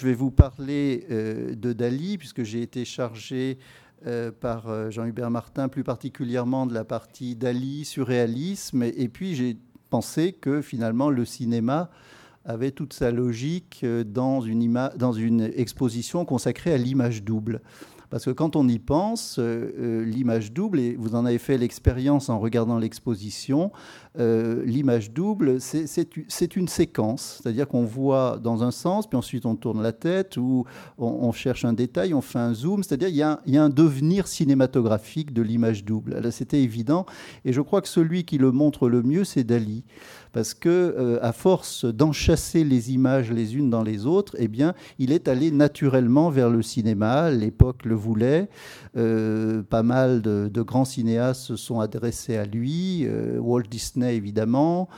Je vais vous parler euh, de Dali, puisque j'ai été chargé euh, par euh, Jean-Hubert Martin, plus particulièrement de la partie Dali, surréalisme, et, puis j'ai pensé que finalement le cinéma avait toute sa logique dans une, dans une exposition consacrée à l'image double. Parce que quand on y pense, l'image double, et vous en avez fait l'expérience en regardant l'exposition, euh, l'image double, c'est une séquence. C'est-à-dire qu'on voit dans un sens, puis ensuite on tourne la tête, ou on, cherche un détail, on fait un zoom. C'est-à-dire qu'il y, a un devenir cinématographique de l'image double. C'était évident. Et je crois que celui qui le montre le mieux, c'est Dali parce que euh, à force d'enchasser les images les unes dans les autres, eh bien, il est allé naturellement vers le cinéma. L'époque le voulait. Euh, pas mal de, grands cinéastes se sont adressés à lui. Walt Disney évidemment,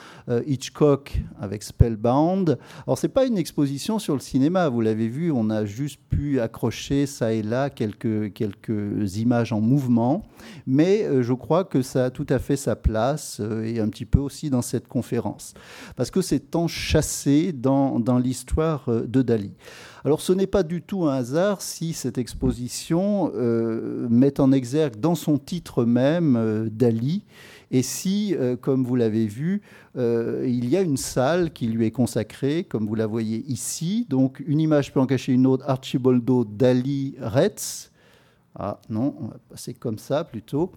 Hitchcock avec Spellbound. Alors c'est pas une exposition sur le cinéma, vous l'avez vu. On a juste pu accrocher ça et là quelques quelques images en mouvement, mais je crois que ça a tout à fait sa place et un petit peu aussi dans cette conférence parce que c'est enchâssé dans, dans l'histoire euh, de Dali. Alors ce n'est pas du tout un hasard si cette exposition euh, met en exergue dans son titre même euh, Dali, et si, comme vous l'avez vu, il y a une salle qui lui est consacrée, comme vous la voyez ici, donc une image peut en cacher une autre, Archibaldo Dali Retz. Ah non, on va passer comme ça plutôt.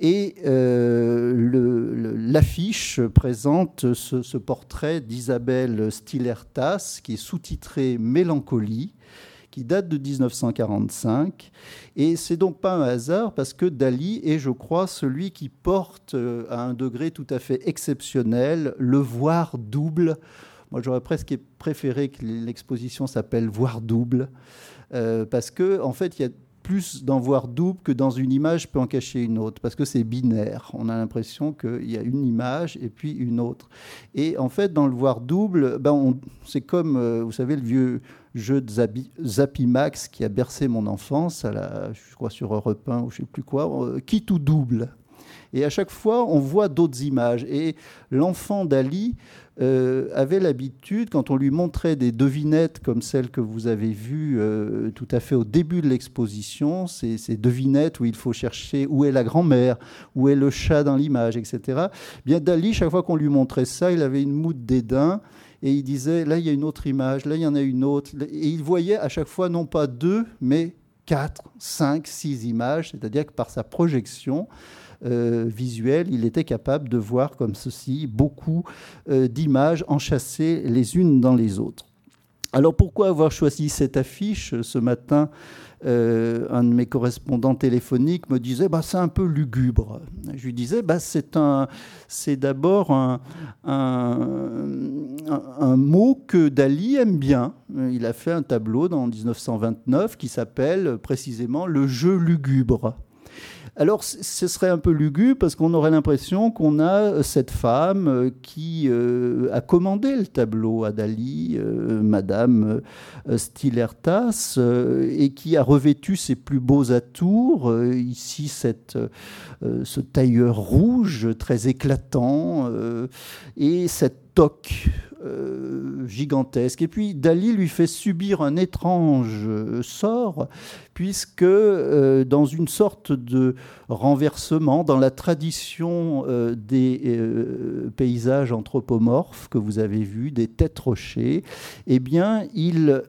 Et euh, l'affiche présente ce, portrait d'Isabelle Stilertas, qui est sous-titré Mélancolie, qui date de 1945. Et c'est donc pas un hasard, parce que Dali est, je crois, celui qui porte euh, à un degré tout à fait exceptionnel le voir double. Moi, j'aurais presque préféré que l'exposition s'appelle Voir double, euh, parce que en fait, il y a plus d'en voir double que dans une image peut en cacher une autre, parce que c'est binaire. On a l'impression qu'il y a une image et puis une autre. Et en fait, dans le voir double, ben c'est comme, euh, vous savez, le vieux jeu de Zapimax qui a bercé mon enfance, à la, je crois sur Europe 1 ou je ne sais plus quoi, euh, qui tout double. Et à chaque fois, on voit d'autres images. Et l'enfant d'Ali euh, avait l'habitude, quand on lui montrait des devinettes comme celles que vous avez vues euh, tout à fait au début de l'exposition, ces, devinettes où il faut chercher où est la grand-mère, où est le chat dans l'image, etc. Bien Dali, chaque fois qu'on lui montrait ça, il avait une moue dédain et il disait là il y a une autre image, là il y en a une autre, et il voyait à chaque fois non pas deux, mais quatre, cinq, six images, c'est-à-dire que par sa projection, euh, visuel, il était capable de voir comme ceci beaucoup euh, d'images enchâssées les unes dans les autres. Alors pourquoi avoir choisi cette affiche ce matin euh, un de mes correspondants téléphoniques me disait bah, c'est un peu lugubre. Je lui disais bah, c'est, un, c'est d'abord un, mot que Dali aime bien. Il a fait un tableau dans 1929 qui s'appelle précisément Le jeu lugubre. Alors, ce serait un peu lugubre parce qu'on aurait l'impression qu'on a euh, cette femme euh, qui euh, a commandé le tableau à Dali, Madame Stilertas, et qui a revêtu ses plus beaux atours. ici, cette, ce tailleur rouge très éclatant et cette toque gigantesque. Et puis Dali lui fait subir un étrange sort puisque euh, dans une sorte de renversement, dans la tradition euh, des euh, paysages anthropomorphes que vous avez vus, des têtes rochers, eh bien, il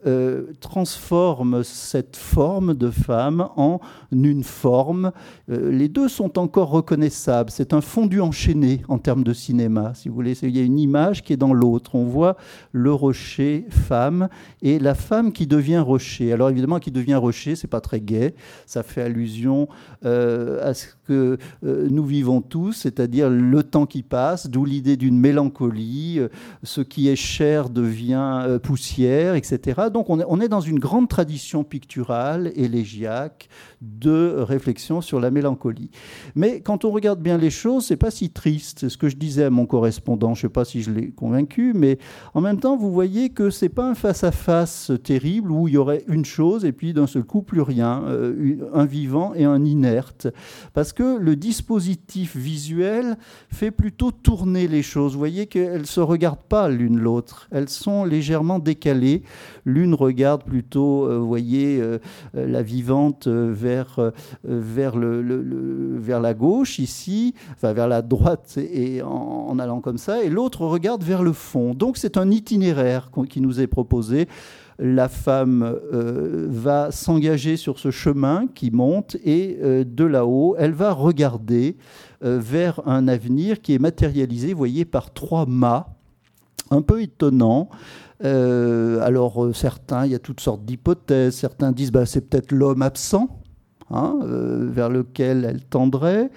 transforme cette forme de femme en une forme. les deux sont encore reconnaissables. C'est un fondu enchaîné en termes de cinéma, si vous voulez. Il y a une image qui est dans l'autre. On voit le rocher femme et la femme qui devient rocher. Alors évidemment, qui devient rocher, c'est très gai. Ça fait allusion euh, à ce que euh, nous vivons tous, c'est-à-dire le temps qui passe, d'où l'idée d'une mélancolie. Euh, ce qui est cher devient poussière, etc. Donc on est, dans une grande tradition picturale, élégiaque, de réflexion sur la mélancolie. Mais quand on regarde bien les choses, c'est pas si triste. C'est ce que je disais à mon correspondant. Je ne sais pas si je l'ai convaincu, mais en même temps, vous voyez que c'est pas un face-à-face terrible où il y aurait une chose et puis d'un seul coup plus rien, euh, un vivant et un inerte, parce que le dispositif visuel fait plutôt tourner les choses. Vous voyez qu'elles se regardent pas l'une l'autre, elles sont légèrement décalées. L'une regarde plutôt, euh, vous voyez, euh, la vivante vers vers le, vers la gauche ici, enfin vers la droite et en allant comme ça, et l'autre regarde vers le fond. Donc c'est un itinéraire qui nous est proposé. La femme euh, va s'engager sur ce chemin qui monte et euh, de là-haut, elle va regarder euh, vers un avenir qui est matérialisé, vous voyez, par trois mâts, un peu étonnant. alors certains, il y a toutes sortes d'hypothèses. Certains disent bah, c'est peut-être l'homme absent Hein, euh, vers lequel elle tendrait.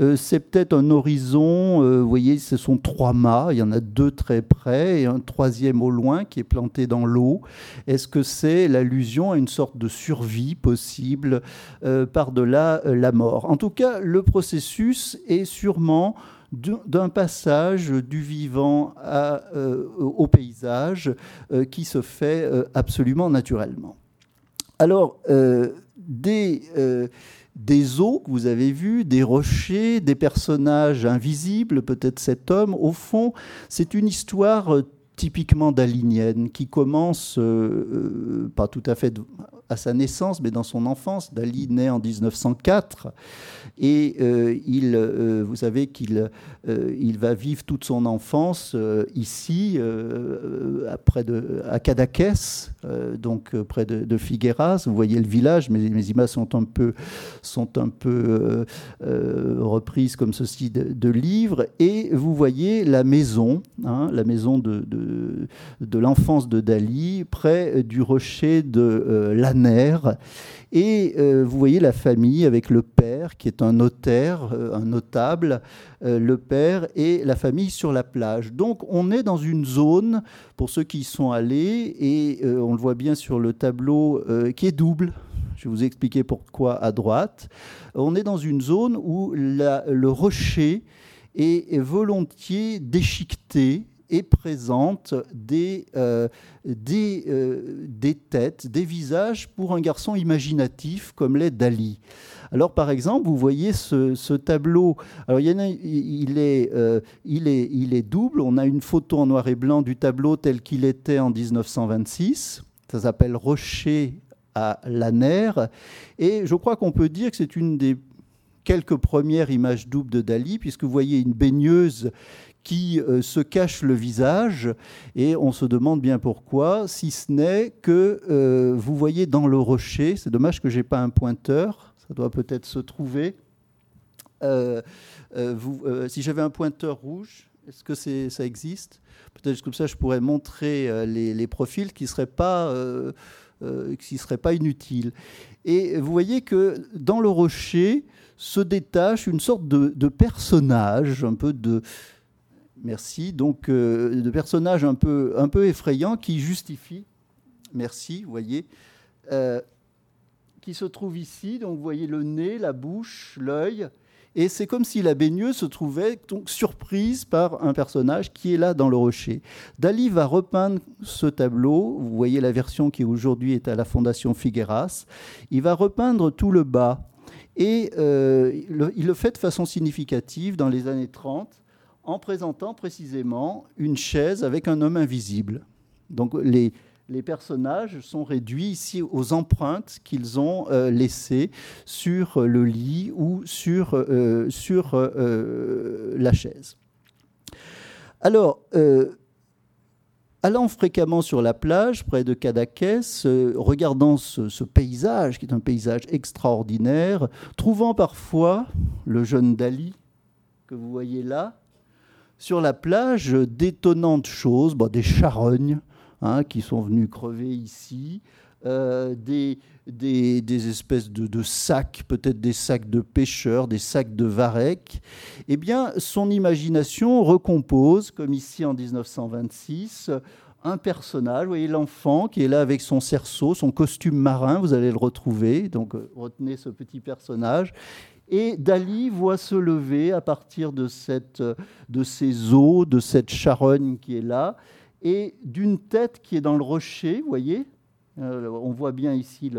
Euh, c'est peut-être un horizon, euh, vous voyez, ce sont trois mâts, il y en a deux très près et un troisième au loin qui est planté dans l'eau. Est-ce que c'est l'allusion à une sorte de survie possible par-delà la mort? En tout cas, le processus est sûrement d'un passage du vivant au paysage qui se fait absolument naturellement. Alors, des, euh, des eaux que vous avez vues, des rochers, des personnages invisibles, peut-être cet homme. Au fond, c'est une histoire euh, typiquement dalinienne qui commence, euh, pas tout à fait à sa naissance, mais dans son enfance. Dali naît en 1904 et euh, il, euh, vous savez qu'il euh, il va vivre toute son enfance ici, près de, à Cadaqués, donc près de, Figueras. Vous voyez le village, mais mes images sont un peu, sont un peu reprises comme ceci de, livres. Et vous voyez la maison, hein, la maison de, de, de l'enfance de Dali, près du rocher de et euh, vous voyez la famille avec le père qui est un notaire, euh, un notable, euh, le père et la famille sur la plage. Donc on est dans une zone, pour ceux qui y sont allés, et on le voit bien sur le tableau, qui est double. Je vais vous expliquer pourquoi à droite. On est dans une zone où le rocher est volontiers déchiqueté et présente des, euh, des, euh, des, têtes, des visages pour un garçon imaginatif comme l'est Dali. Alors par exemple, vous voyez ce, tableau, alors il, est, euh, il, est, il est double, on a une photo en noir et blanc du tableau tel qu'il était en 1926, ça s'appelle Rocher à Lanner, et je crois qu'on peut dire que c'est une des quelques premières images doubles de Dali, puisque vous voyez une baigneuse qui euh, se cache le visage et on se demande bien pourquoi, si ce n'est que euh, vous voyez dans le rocher, c'est dommage que j'ai pas un pointeur, ça doit peut-être se trouver. Euh, si j'avais un pointeur rouge, est-ce que ça existe? Peut-être comme ça je pourrais montrer les, profils qui ne seraient pas... qui seraient pas inutiles. Et vous voyez que dans le rocher se détache une sorte de personnage, un peu de, Merci. Donc, euh, de personnages un peu, un peu effrayants qui justifient, merci, vous voyez, euh, qui se trouve ici. Donc, vous voyez le nez, la bouche, l'œil. Et c'est comme si la baigneuse se trouvait donc surprise par un personnage qui est là dans le rocher. Dali va repeindre ce tableau. Vous voyez la version qui aujourd'hui est à la Fondation Figueras. Il va repeindre tout le bas. Et euh, il le fait de façon significative dans les années 30 en présentant précisément une chaise avec un homme invisible. Donc les, personnages sont réduits ici aux empreintes qu'ils ont euh, laissées sur le lit ou sur, euh, euh, la chaise. Alors, allant fréquemment sur la plage près de Cadaqués, regardant ce, paysage qui est un paysage extraordinaire, trouvant parfois le jeune Dali que vous voyez là, sur la plage d'étonnantes choses, des charognes hein, qui sont venues crever ici, euh, des, espèces de, sacs, peut-être des sacs de pêcheurs, des sacs de varech, eh bien, son imagination recompose, comme ici en 1926, un personnage, vous voyez l'enfant qui est là avec son cerceau, son costume marin, vous allez le retrouver, donc euh, retenez ce petit personnage, et Dali voit se lever à partir de, cette, de ces eaux, de cette charogne qui est là, et d'une tête qui est dans le rocher, vous voyez On voit bien ici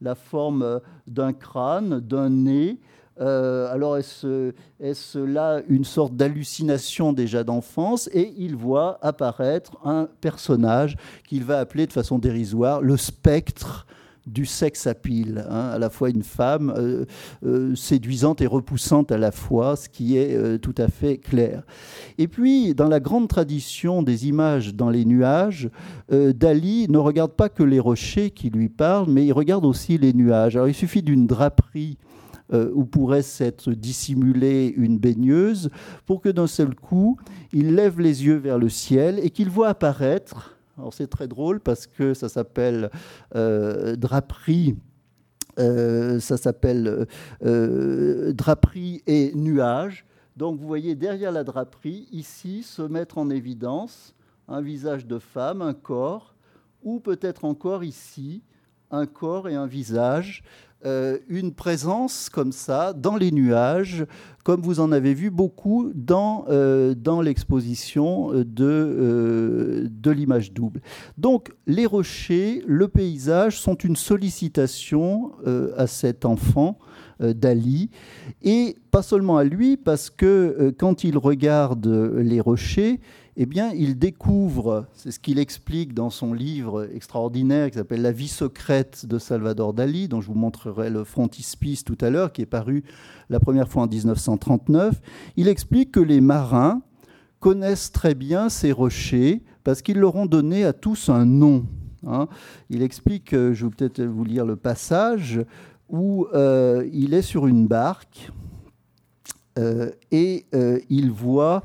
la forme d'un crâne, d'un nez, euh, alors est-ce là une sorte d'hallucination déjà d'enfance? Et il voit apparaître un personnage qu'il va appeler de façon dérisoire le spectre du sex appeal, hein, à la fois une femme euh, euh, séduisante et repoussante à la fois, ce qui est tout à fait clair. Et puis, dans la grande tradition des images dans les nuages, Dali ne regarde pas que les rochers qui lui parlent, mais il regarde aussi les nuages. Alors, il suffit d'une draperie euh, où pourrait s'être dissimulée une baigneuse, pour que d'un seul coup, il lève les yeux vers le ciel et qu'il voit apparaître, alors c'est très drôle parce que ça s'appelle euh, draperie. Euh, ça s'appelle draperie et nuage. Donc vous voyez derrière la draperie, ici, se mettre en évidence un visage de femme, un corps, ou peut-être encore ici, un corps et un visage euh, une présence comme ça dans les nuages, comme vous en avez vu beaucoup dans, euh, dans l'exposition de, euh, de l'image double. Donc les rochers, le paysage sont une sollicitation à cet enfant. d'Ali, et pas seulement à lui, parce que quand il regarde les rochers, eh bien, il découvre, c'est ce qu'il explique dans son livre extraordinaire qui s'appelle La vie secrète de Salvador Dali, dont je vous montrerai le frontispice tout à l'heure, qui est paru la première fois en 1939. Il explique que les marins connaissent très bien ces rochers parce qu'ils leur ont donné à tous un nom. Hein. Il explique, je vais peut-être vous lire le passage, où euh, il est sur une barque euh, et euh, il voit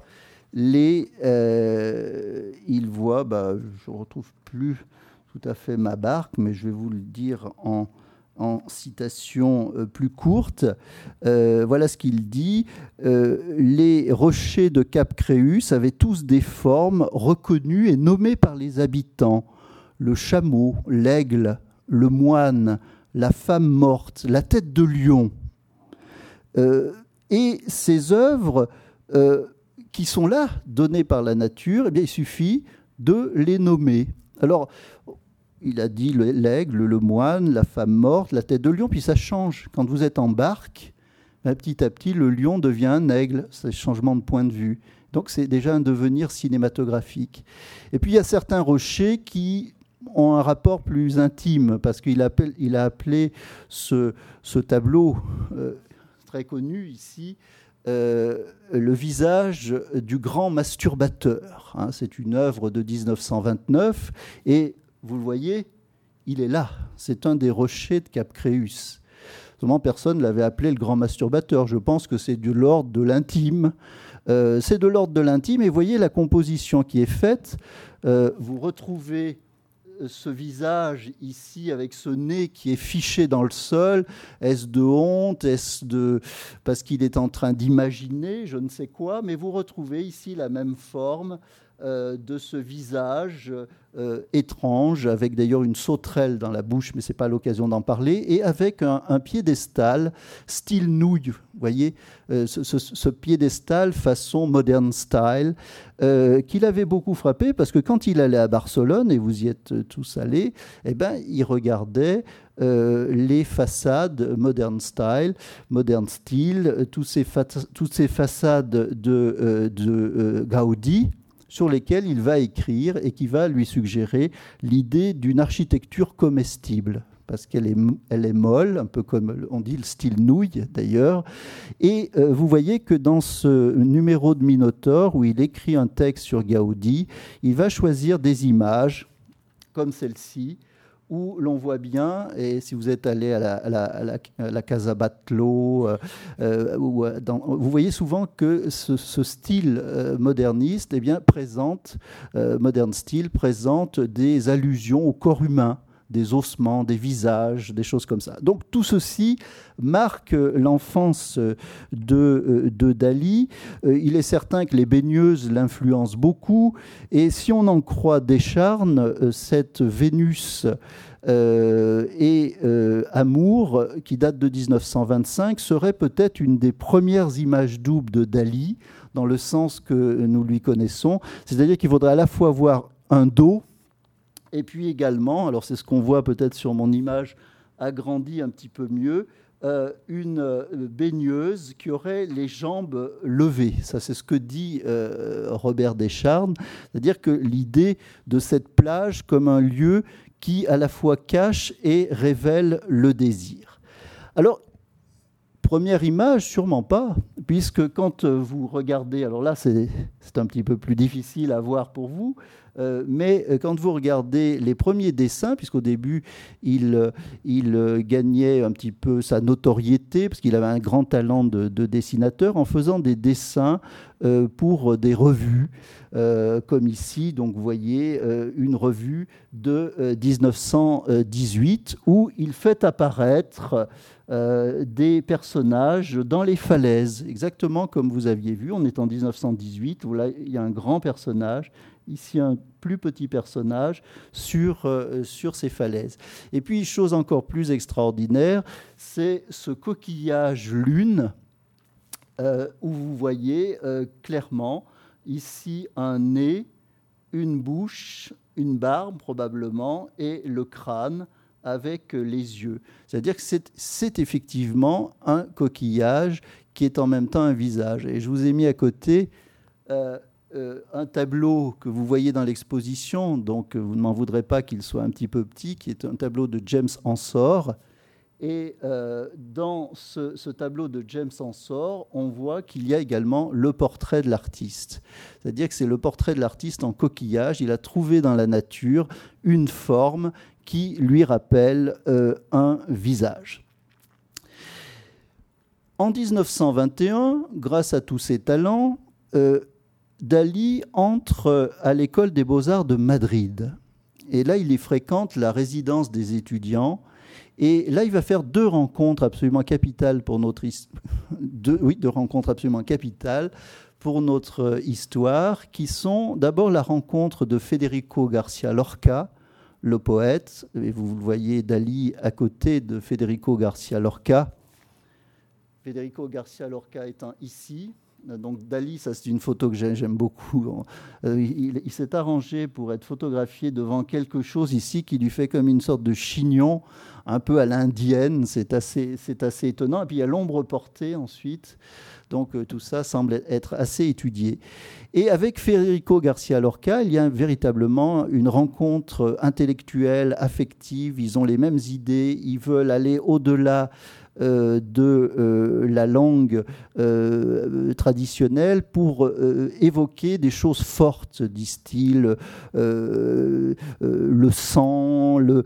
les, euh, il voit, bah, je ne retrouve plus tout à fait ma barque, mais je vais vous le dire en, en citation euh, plus courte. Euh, voilà ce qu'il dit. les rochers de Cap Créus avaient tous des formes reconnues et nommées par les habitants. Le chameau, l'aigle, le moine, la femme morte, la tête de lion. et ces œuvres qui sont là, donnés par la nature, eh bien, il suffit de les nommer. Alors, il a dit l'aigle, le moine, la femme morte, la tête de lion, puis ça change. Quand vous êtes en barque, ben, petit à petit, le lion devient un aigle. C'est changement de point de vue. Donc c'est déjà un devenir cinématographique. Et puis il y a certains rochers qui ont un rapport plus intime, parce qu'il a appelé ce, tableau euh, très connu ici euh, le visage du grand masturbateur. Hein. c'est une œuvre de 1929 et vous le voyez, il est là. C'est un des rochers de Cap Créus. Seulement, personne ne l'avait appelé le grand masturbateur. Je pense que c'est de l'ordre de l'intime. Euh, c'est de l'ordre de l'intime et voyez la composition qui est faite. Euh, vous retrouvez ce visage ici avec ce nez qui est fiché dans le sol Est-ce de honte Est-ce de parce qu'il est en train d'imaginer je ne sais quoi Mais vous retrouvez ici la même forme de ce visage euh, étrange, avec d'ailleurs une sauterelle dans la bouche, mais ce n'est pas l'occasion d'en parler, et avec un, piédestal style nouille, vous voyez, euh, ce, piédestal façon modern style, qu'il avait beaucoup frappé, parce que quand il allait à Barcelone, et vous y êtes tous allés, eh ben, il regardait les façades modern style, modern style, ces toutes ces façades de, de Gaudi, sur lesquels il va écrire et qui va lui suggérer l'idée d'une architecture comestible parce qu'elle est, molle, un peu comme on dit le style nouille d'ailleurs. Et euh, vous voyez que dans ce numéro de Minotaure, où il écrit un texte sur Gaudi, il va choisir des images comme celle-ci, où l'on voit bien, et si vous êtes allé à la, à la, Casa Batlló, euh, euh, euh, vous voyez souvent que ce, style moderniste eh bien, présente, modern style, présente des allusions au corps humain des ossements, des visages, des choses comme ça. Donc tout ceci marque l'enfance de, de, Dali. Il est certain que les baigneuses l'influencent beaucoup. Et si on en croit Descharnes, cette Vénus euh, et euh, Amour, qui date de 1925, serait peut-être une des premières images doubles de Dali, dans le sens que nous lui connaissons. C'est-à-dire qu'il faudrait à la fois voir un dos, et puis également, alors c'est ce qu'on voit peut-être sur mon image agrandie un petit peu mieux, euh, une euh, baigneuse qui aurait les jambes levées. Ça, c'est ce que dit euh, Robert Descharnes, c'est-à-dire que l'idée de cette plage comme un lieu qui à la fois cache et révèle le désir. Alors, première image, sûrement pas, puisque quand vous regardez, alors là c'est un petit peu plus difficile à voir pour vous, euh, mais euh, quand vous regardez les premiers dessins, puisqu'au début, il, euh, gagnait un petit peu sa notoriété, parce qu'il avait un grand talent de, dessinateur, en faisant des dessins pour des revues, comme ici, donc vous voyez une revue de 1918, où il fait apparaître des personnages dans les falaises, exactement comme vous aviez vu. On est en 1918, où là, il y a un grand personnage ici un plus petit personnage sur, euh, sur ces falaises. Et puis, chose encore plus extraordinaire, c'est ce coquillage lune euh, où vous voyez euh, clairement ici un nez, une bouche, une barbe probablement, et le crâne avec les yeux. C'est-à-dire que c'est effectivement un coquillage qui est en même temps un visage. Et je vous ai mis à côté un tableau que vous voyez dans l'exposition, donc euh, vous ne m'en voudrez pas qu'il soit un petit peu petit, qui est un tableau de James Ensor. Et euh, dans ce, tableau de James Ensor, on voit qu'il y a également le portrait de l'artiste. C'est-à-dire que c'est le portrait de l'artiste en coquillage. Il a trouvé dans la nature une forme qui lui rappelle un visage. En 1921, grâce à tous ses talents, Dali entre à l'école des beaux-arts de Madrid. Et là, il y fréquente la résidence des étudiants. Et là, il va faire deux rencontres absolument capitales pour notre absolument capitales pour notre histoire, qui sont d'abord la rencontre de Federico Garcia Lorca, le poète, et vous voyez Dali à côté de Federico Garcia Lorca. Federico Garcia Lorca étant ici, donc Dali, ça c'est une photo que j'aime beaucoup. Euh, il, s'est arrangé pour être photographié devant quelque chose ici qui lui fait comme une sorte de chignon, un peu à l'indienne. C'est assez, assez étonnant. Et puis il y a l'ombre portée ensuite. Donc euh, tout ça semble être assez étudié. Et avec Federico Garcia Lorca, il y a véritablement une rencontre intellectuelle, affective. Ils ont les mêmes idées. Ils veulent aller au-delà euh, de euh, la langue euh, traditionnelle pour évoquer des choses fortes, disent-ils, le sang, le,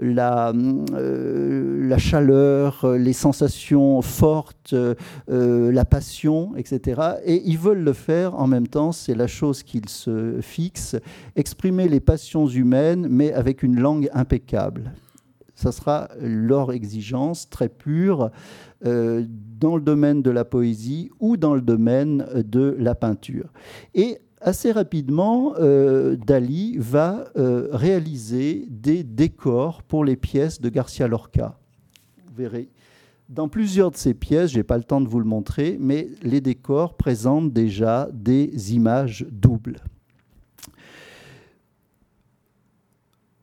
la chaleur, les sensations fortes, la passion, etc. Et ils veulent le faire en même temps, c'est la chose qu'ils se fixent, exprimer les passions humaines, mais avec une langue impeccable ça sera leur exigence très pure euh, dans le domaine de la poésie ou dans le domaine de la peinture. Et assez rapidement, euh, Dali va euh, réaliser des décors pour les pièces de Garcia Lorca. Vous verrez. Dans plusieurs de ces pièces, je n'ai pas le temps de vous le montrer, mais les décors présentent déjà des images doubles.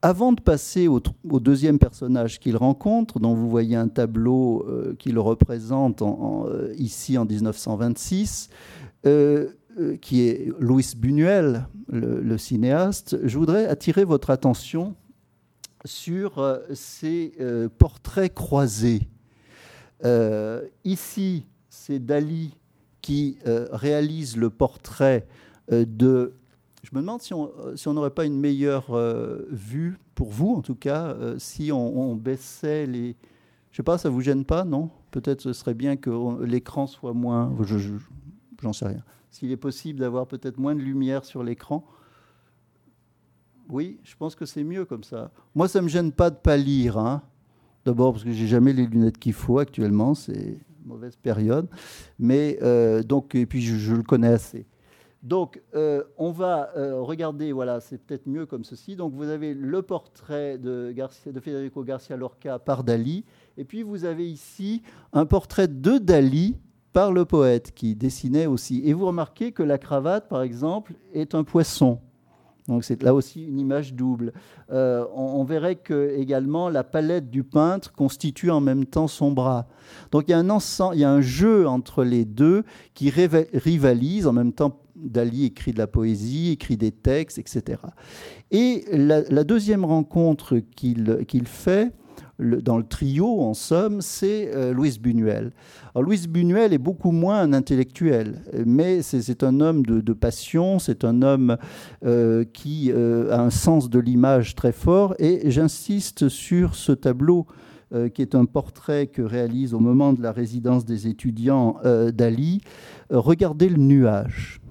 Avant de passer au, deuxième personnage qu'il rencontre, dont vous voyez un tableau euh, qui le représente euh, ici en 1926, euh, qui est Louis Buñuel, le, cinéaste, je voudrais attirer votre attention sur ces portraits croisés. ici, c'est Dali qui réalise le portrait de je me demande si on euh, n'aurait pas une meilleure euh, vue, pour vous en tout cas, euh, si on, baissait les... Je sais pas, ça vous gêne pas, non? Peut-être ce serait bien que l'écran soit moins... Je, J'en sais rien. S'il est possible d'avoir peut-être moins de lumière sur l'écran. Oui, je pense que c'est mieux comme ça. Moi, ça ne me gêne pas de pas lire. Hein. D'abord parce que j'ai jamais les lunettes qu'il faut actuellement, c'est mauvaise période. Mais donc, et puis je le connais assez. Donc, euh, on va euh, regarder, voilà, c'est peut-être mieux comme ceci. Donc, vous avez le portrait de, Federico Garcia Lorca par Dali, et puis vous avez ici un portrait de Dali par le poète qui dessinait aussi. Et vous remarquez que la cravate, par exemple, est un poisson. Donc c'est là aussi une image double. Euh, on, verrait que également la palette du peintre constitue en même temps son bras. Donc il y a un y a un jeu entre les deux qui rivalise en même temps. Dali écrit de la poésie, écrit des textes, etc. Et la, deuxième rencontre qu'il fait, dans le trio, en somme, c'est euh, Louis Buñuel. Alors, Louis Buñuel est beaucoup moins un intellectuel, mais c'est un homme de, passion, c'est un homme euh, qui euh, a un sens de l'image très fort, et j'insiste sur ce tableau qui est un portrait que réalise au moment de la résidence des étudiants d'Ali. regardez le nuage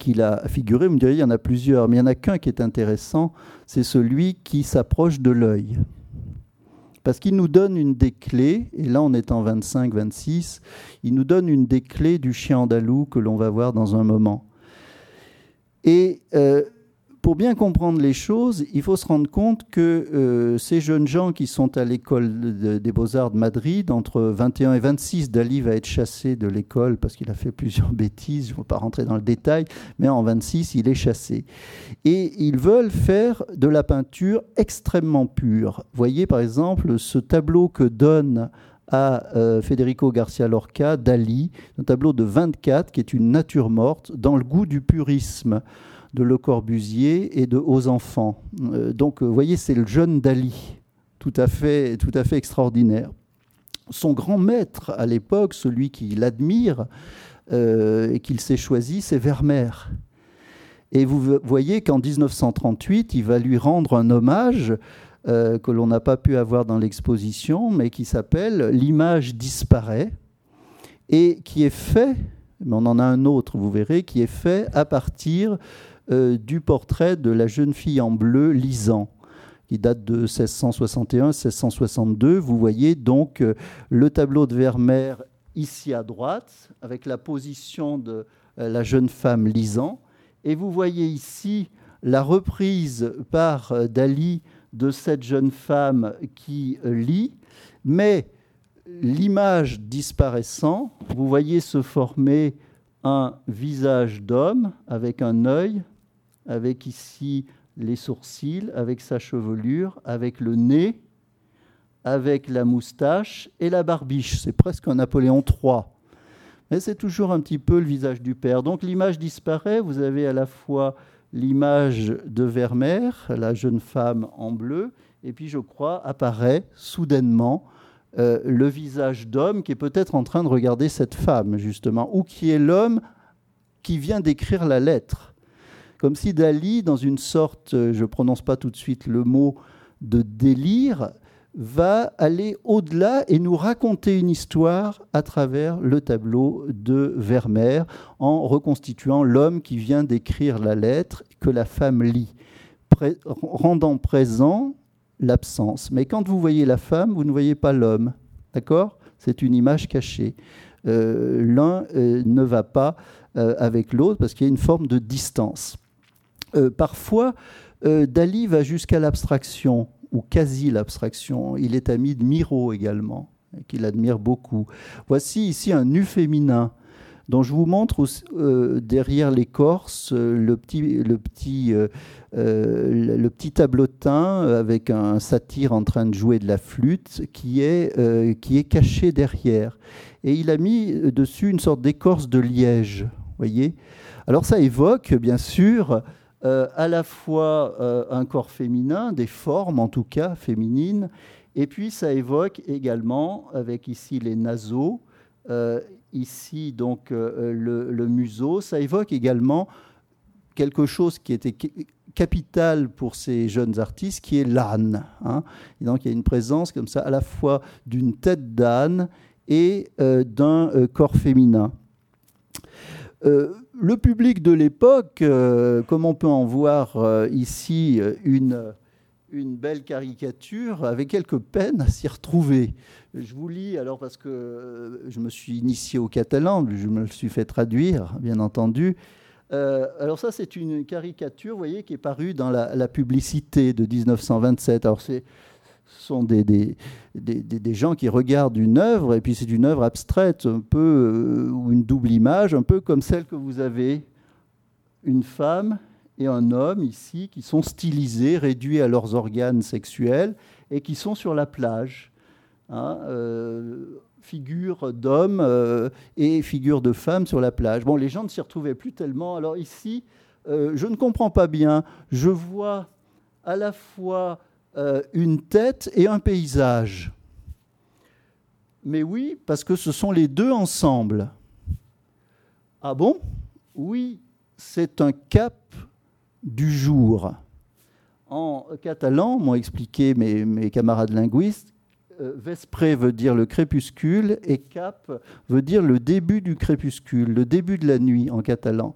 qu'il a figuré. Vous me direz, il y en a plusieurs, mais il n'y en a qu'un qui est intéressant, c'est celui qui s'approche de l'œil parce qu'il nous donne une des clés, et là on est en 25-26, il nous donne une des clés du chien andalou que l'on va voir dans un moment. Et euh, pour bien comprendre les choses, il faut se rendre compte que euh, ces jeunes gens qui sont à l'école des beaux-arts de Madrid, entre 21 et 26, Dali va être chassé de l'école parce qu'il a fait plusieurs bêtises, je ne vais pas rentrer dans le détail, mais en 26, il est chassé. Et ils veulent faire de la peinture extrêmement pure. Voyez par exemple ce tableau que donne à euh, Federico Garcia Lorca, Dali, un tableau de 24 qui est une nature morte dans le goût du purisme de Le Corbusier et de Aux enfants. Euh, donc, vous voyez, c'est le jeune Dali, tout à fait, tout à fait extraordinaire. Son grand maître à l'époque, celui qui l'admire euh, et qu'il s'est choisi, c'est Vermeer. Et vous voyez qu'en 1938, il va lui rendre un hommage euh, que l'on n'a pas pu avoir dans l'exposition, mais qui s'appelle L'image disparaît, et qui est fait, mais on en a un autre, vous verrez, qui est fait à partir euh, du portrait de la jeune fille en bleu lisant qui date de 1661-1662. Vous voyez donc euh, le tableau de Vermeer ici à droite, avec la position de euh, la jeune femme lisant. Et vous voyez ici la reprise par Dali de cette jeune femme qui lit, mais l'image disparaissant, vous voyez se former un visage d'homme avec un œil, avec ici les sourcils, avec sa chevelure, avec le nez, avec la moustache et la barbiche. C'est presque un Napoléon III. Mais c'est toujours un petit peu le visage du père. Donc l'image disparaît. Vous avez à la fois l'image de Vermeer, la jeune femme en bleu, et puis je crois apparaît soudainement euh, le visage d'homme qui est peut-être en train de regarder cette femme, justement, ou qui est l'homme qui vient d'écrire la lettre comme si Dali, dans une sorte, euh, je ne prononce pas tout de suite le mot, de délire, va aller au-delà et nous raconter une histoire à travers le tableau de Vermeer en reconstituant l'homme qui vient d'écrire la lettre que la femme lit, rendant présent l'absence. Mais quand vous voyez la femme, vous ne voyez pas l'homme. D'accord? C'est une image cachée. Euh, l'un euh, ne va pas avec l'autre parce qu'il y a une forme de distance. Euh, parfois, euh, Dali va jusqu'à l'abstraction, ou quasi l'abstraction. Il est ami de Miro également, qu'il admire beaucoup. Voici ici un nu féminin dont je vous montre euh, derrière l'écorce le petit, le, petit, le petit tableautin avec un satyre en train de jouer de la flûte qui est, qui est caché derrière. Et il a mis dessus une sorte d'écorce de liège. Voyez Alors ça évoque bien sûr euh, à la fois euh, un corps féminin, des formes en tout cas féminines, et puis ça évoque également, avec ici les naseaux, euh, ici donc le, museau, ça évoque également quelque chose qui était capital pour ces jeunes artistes, qui est l'âne. Hein. donc il y a une présence comme ça à la fois d'une tête d'âne et d'un corps féminin le public de l'époque, euh, comme on peut en voir euh, ici une, une belle caricature, avait quelques peines à s'y retrouver. Je vous lis alors parce que euh, je me suis initié au catalan, je me le suis fait traduire, bien entendu. alors ça, c'est une caricature, vous voyez, qui est parue dans la, la publicité de 1927. Alors c'est ce sont des, des, des, gens qui regardent une œuvre, et puis c'est une œuvre abstraite, un peu, euh, ou une double image, un peu comme celle que vous avez, une femme et un homme ici qui sont stylisés, réduits à leurs organes sexuels et qui sont sur la plage. Hein, euh, figure d'hommes euh, et figure de femmes sur la plage. Bon, les gens ne s'y retrouvaient plus tellement. Alors ici, je ne comprends pas bien. Je vois à la fois une tête et un paysage. Mais oui, parce que ce sont les deux ensemble. Ah bon? Oui, c'est un cap du jour. En catalan, m'ont expliqué mes, camarades linguistes, euh, Vespré veut dire le crépuscule et cap veut dire le début du crépuscule, le début de la nuit en catalan.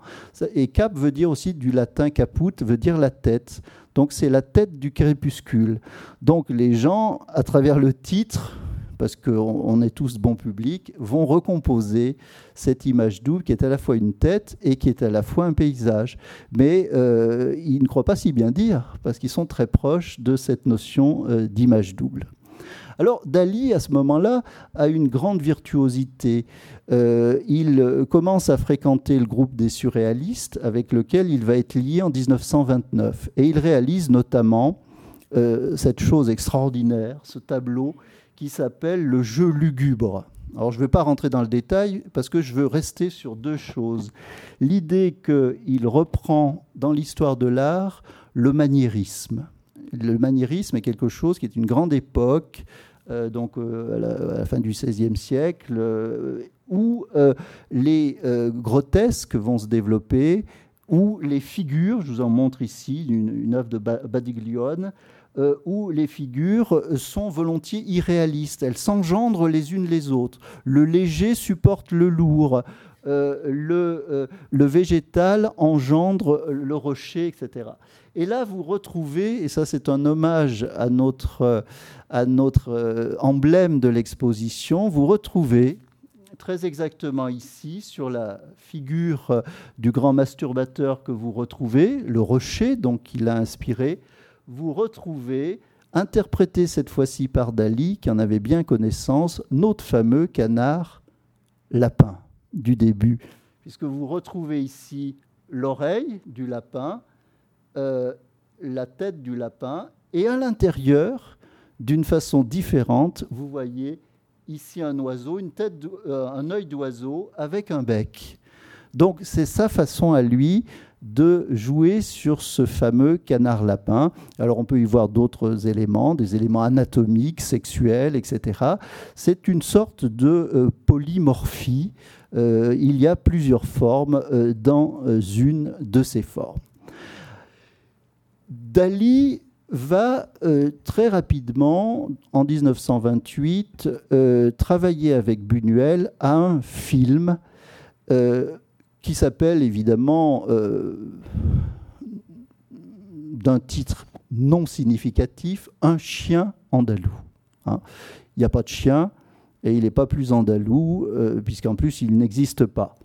Et cap veut dire aussi du latin caput, veut dire la tête. Donc c'est la tête du crépuscule. Donc les gens, à travers le titre, parce qu'on est tous bon public, vont recomposer cette image double qui est à la fois une tête et qui est à la fois un paysage. Mais euh, ils ne croient pas si bien dire, parce qu'ils sont très proches de cette notion euh, d'image double. Alors Dali, à ce moment-là, a une grande virtuosité. Euh, il commence à fréquenter le groupe des surréalistes, avec lequel il va être lié en 1929. Et il réalise notamment cette chose extraordinaire, ce tableau qui s'appelle le jeu lugubre. Alors je ne vais pas rentrer dans le détail parce que je veux rester sur deux choses. L'idée qu'il reprend dans l'histoire de l'art le maniérisme. Le maniérisme est quelque chose qui est une grande époque, euh, donc euh, à, la, fin du XVIe siècle, euh, où les grotesques vont se développer, où les figures, je vous en montre ici une, œuvre de Badiglione, où les figures sont volontiers irréalistes. Elles s'engendrent les unes les autres. Le léger supporte le lourd. Le, végétal engendre le rocher, etc. Et là, vous retrouvez, et ça c'est un hommage à notre, à notre emblème de l'exposition, vous retrouvez très exactement ici, sur la figure du grand masturbateur que vous retrouvez, le rocher, donc qu'il a inspiré, vous retrouvez, interprété cette fois-ci par Dali, qui en avait bien connaissance, notre fameux canard lapin du début, puisque vous retrouvez ici l'oreille du lapin, euh, la tête du lapin, et à l'intérieur, d'une façon différente, vous voyez ici un oiseau, une tête, euh, un œil d'oiseau avec un bec. Donc c'est sa façon à lui de jouer sur ce fameux canard lapin. Alors on peut y voir d'autres éléments, des éléments anatomiques, sexuels, etc. C'est une sorte de euh, polymorphie. Il y a plusieurs formes dans une de ces formes. Dali va très rapidement, en 1928, travailler avec Buñuel à un film qui s'appelle évidemment euh, d'un titre non significatif Un chien andalou. Hein. Il n'y a pas de chien et il n'est pas plus andalou, euh, puisqu'en plus il n'existe pas.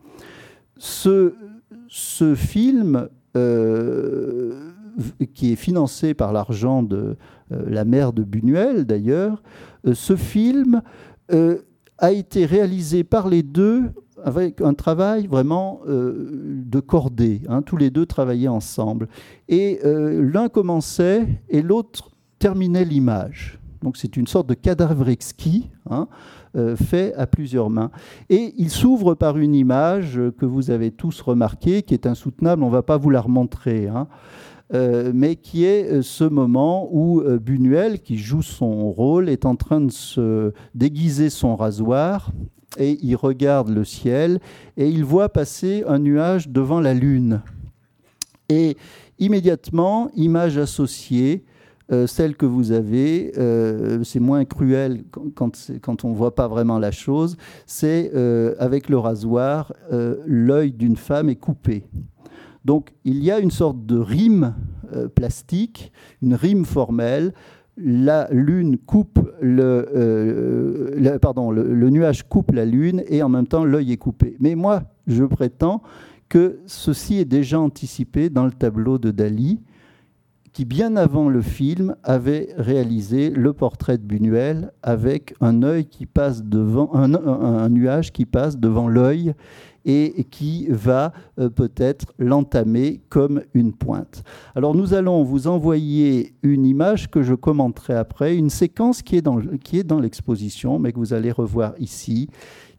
Ce, film, euh, qui est financé par l'argent de la mère de Buñuel d'ailleurs, ce film a été réalisé par les deux avec un travail vraiment euh, de cordée. Hein. tous les deux travaillaient ensemble. Et euh, l'un commençait et l'autre terminait l'image. Donc c'est une sorte de cadavre exquis hein, euh, fait à plusieurs mains. Et il s'ouvre par une image que vous avez tous remarquée, qui est insoutenable, on ne va pas vous la remontrer. Hein, mais qui est ce moment où Buñuel, qui joue son rôle, est en train de se déguiser son rasoir et il regarde le ciel et il voit passer un nuage devant la lune. Et immédiatement, image associée, euh, celle que vous avez, euh, c'est moins cruel quand, on ne voit pas vraiment la chose, c'est euh, avec le rasoir, l'œil d'une femme est coupé. Donc il y a une sorte de rime plastique, une rime formelle la lune coupe euh, le, nuage coupe la lune et en même temps l'œil est coupé. Mais moi, je prétends que ceci est déjà anticipé dans le tableau de Dali, qui bien avant le film avait réalisé le portrait de Buñuel avec un œil qui passe devant un, nuage qui passe devant l'œil et qui va euh, peut-être l'entamer comme une pointe. Alors nous allons vous envoyer une image que je commenterai après, une séquence qui est dans, l'exposition, mais que vous allez revoir ici,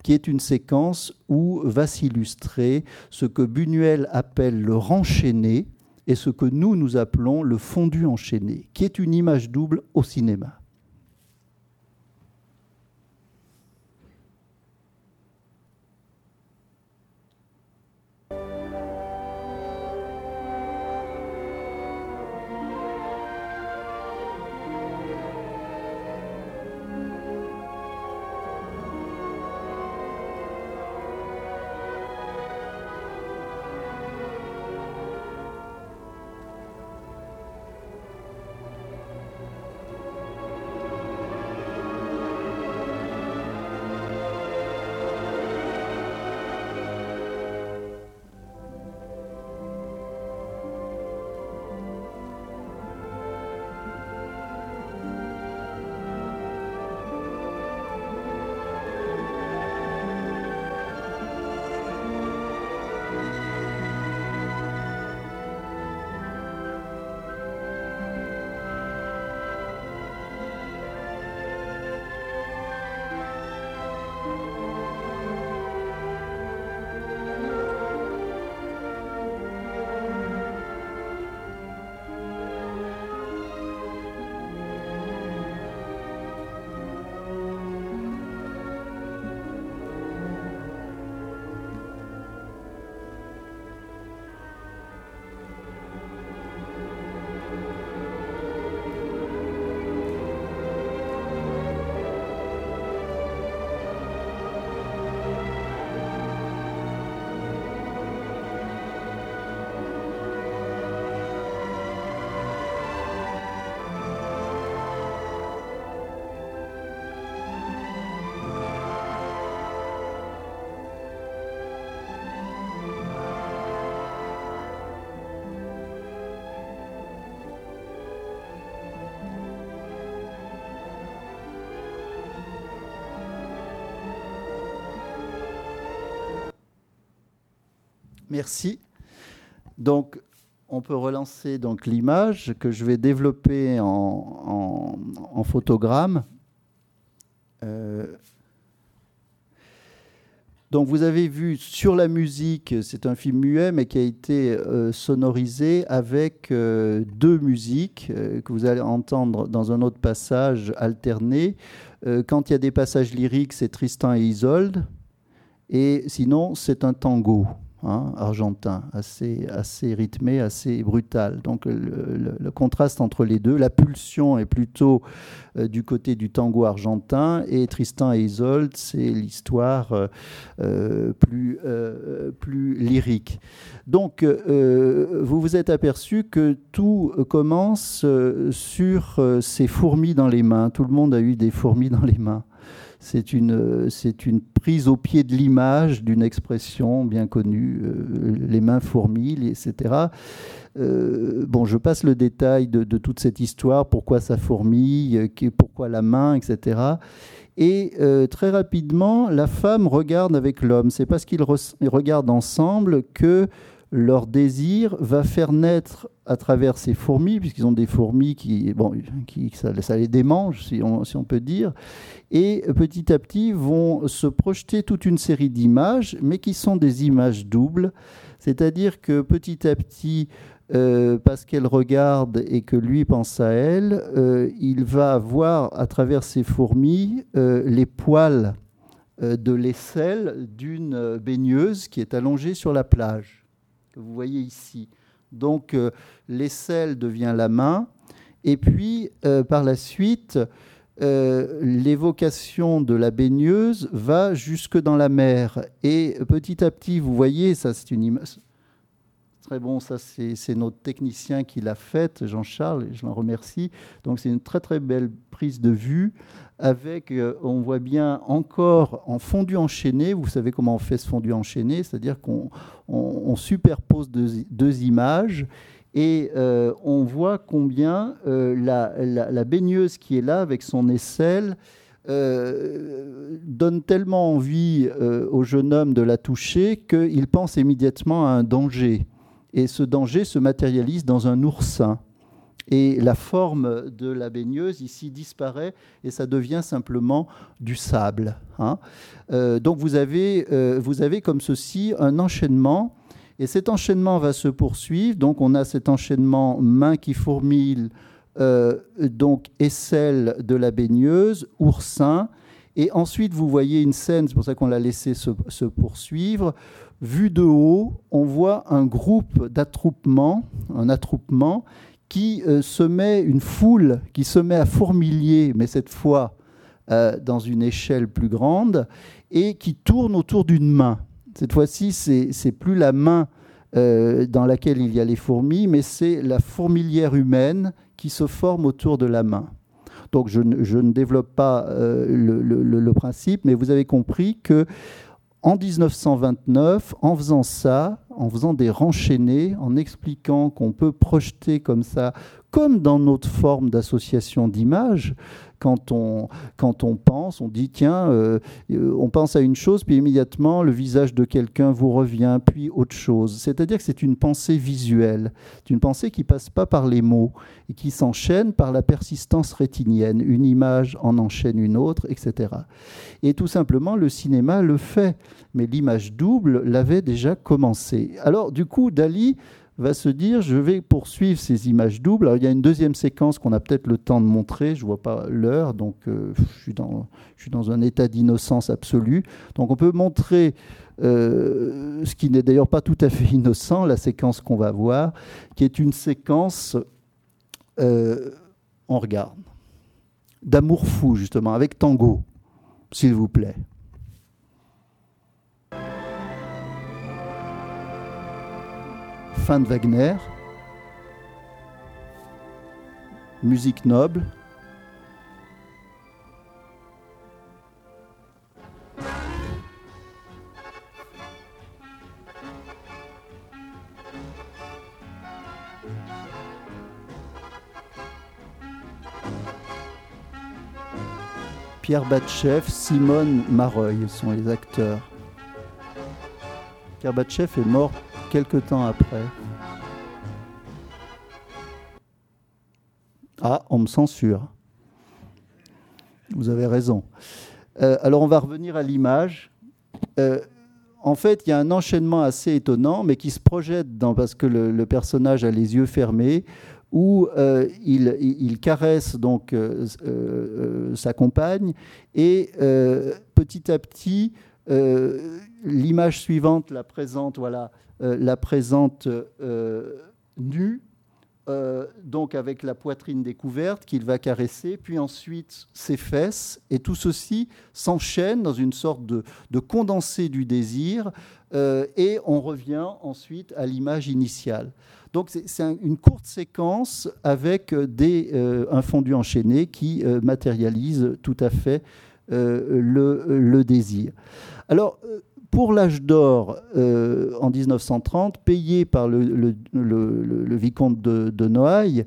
qui est une séquence où va s'illustrer ce que Buñuel appelle le renchaîné et ce que nous, nous appelons le fondu enchaîné, qui est une image double au cinéma. Merci. Donc, on peut relancer donc l'image que je vais développer en, photogramme. Euh, donc vous avez vu sur la musique, c'est un film muet mais qui a été euh, sonorisé avec euh, deux musiques que vous allez entendre dans un autre passage alterné. quand il y a des passages lyriques, c'est Tristan et Isolde. Et sinon, c'est un tango. Hein, argentin, assez, assez rythmé, assez brutal. Donc le, contraste entre les deux, la pulsion est plutôt euh, du côté du tango argentin et Tristan et Isolde, c'est l'histoire euh, euh, plus, plus lyrique. Donc vous vous êtes aperçu que tout commence sur ces fourmis dans les mains. Tout le monde a eu des fourmis dans les mains. C'est une, prise au pied de l'image d'une expression bien connue, euh, les mains fourmillent, etc. Euh, bon, je passe le détail de, toute cette histoire, pourquoi ça fourmille, pourquoi la main, etc. Et euh, très rapidement, la femme regarde avec l'homme. C'est parce qu'ils regardent ensemble que leur désir va faire naître à travers ces fourmis, puisqu'ils ont des fourmis qui, bon, qui ça, les démange, si on, peut dire, et petit à petit vont se projeter toute une série d'images, mais qui sont des images doubles, c'est-à-dire que petit à petit, euh, parce qu'elle regarde et que lui pense à elle, euh, il va voir à travers ces fourmis euh, les poils de l'aisselle d'une baigneuse qui est allongée sur la plage que vous voyez ici. Donc euh, l'aisselle devient la main, et puis euh, par la suite, euh, l'évocation de la baigneuse va jusque dans la mer. Et petit à petit, vous voyez, ça c'est une image très bon, ça c'est notre technicien qui l'a faite, Jean-Charles, et je l'en remercie. Donc c'est une très très belle prise de vue avec, euh, on voit bien encore en fondu enchaîné, vous savez comment on fait ce fondu enchaîné, c'est-à-dire qu'on superpose deux, images et euh, on voit combien euh, la, baigneuse qui est là avec son aisselle donne tellement envie au jeune homme de la toucher qu'il pense immédiatement à un danger. Et ce danger se matérialise dans un oursin et la forme de la baigneuse ici disparaît et ça devient simplement du sable. Hein. Euh, donc vous avez, euh, vous avez comme ceci un enchaînement et cet enchaînement va se poursuivre. Donc on a cet enchaînement main qui fourmille, euh, donc aisselle de la baigneuse, oursin. Et ensuite, vous voyez une scène, c'est pour ça qu'on l'a laissé se, se, poursuivre. Vu de haut, on voit un groupe d'attroupement, un attroupement qui euh, se met, une foule qui se met à fourmilier, mais cette fois euh, dans une échelle plus grande, et qui tourne autour d'une main. Cette fois-ci, c'est plus la main euh, dans laquelle il y a les fourmis, mais c'est la fourmilière humaine qui se forme autour de la main. Donc je, ne développe pas le, principe, mais vous avez compris que en 1929, en faisant ça, en faisant des renchaînés, en expliquant qu'on peut projeter comme ça, comme dans notre forme d'association d'images, quand on, quand on pense, on dit tiens, euh, euh, on pense à une chose, puis immédiatement le visage de quelqu'un vous revient, puis autre chose. C'est-à-dire que c'est une pensée visuelle, c'est une pensée qui passe pas par les mots et qui s'enchaîne par la persistance rétinienne. Une image en enchaîne une autre, etc. Et tout simplement, le cinéma le fait, mais l'image double l'avait déjà commencé. Alors du coup, Dali va se dire je vais poursuivre ces images doubles. Alors, il y a une deuxième séquence qu'on a peut-être le temps de montrer, je ne vois pas l'heure, donc euh, je, suis dans, je, suis dans, un état d'innocence absolue. Donc on peut montrer euh, ce qui n'est d'ailleurs pas tout à fait innocent, la séquence qu'on va voir, qui est une séquence, euh, on regarde, d'amour fou justement, avec tango, s'il vous plaît. Fin de Wagner, musique noble. Pierre Batchev, Simone Mareuil sont les acteurs. Pierre Batchev est mort quelque temps après. Ah, on me censure. Vous avez raison. Euh, alors on va revenir à l'image. Euh, en fait, il y a un enchaînement assez étonnant, mais qui se projette dans, parce que le, personnage a les yeux fermés, où euh, il, caresse donc sa compagne, et petit à petit, l'image suivante la présente, voilà, euh, la présente euh, nue, euh, donc avec la poitrine découverte qu'il va caresser, puis ensuite ses fesses, et tout ceci s'enchaîne dans une sorte de, condensé du désir, et on revient ensuite à l'image initiale. Donc c'est une courte séquence avec des, un fondu enchaîné qui matérialise tout à fait le, le, désir. Alors, pour l'âge d'or euh, en 1930, payé par le, vicomte de, Noailles,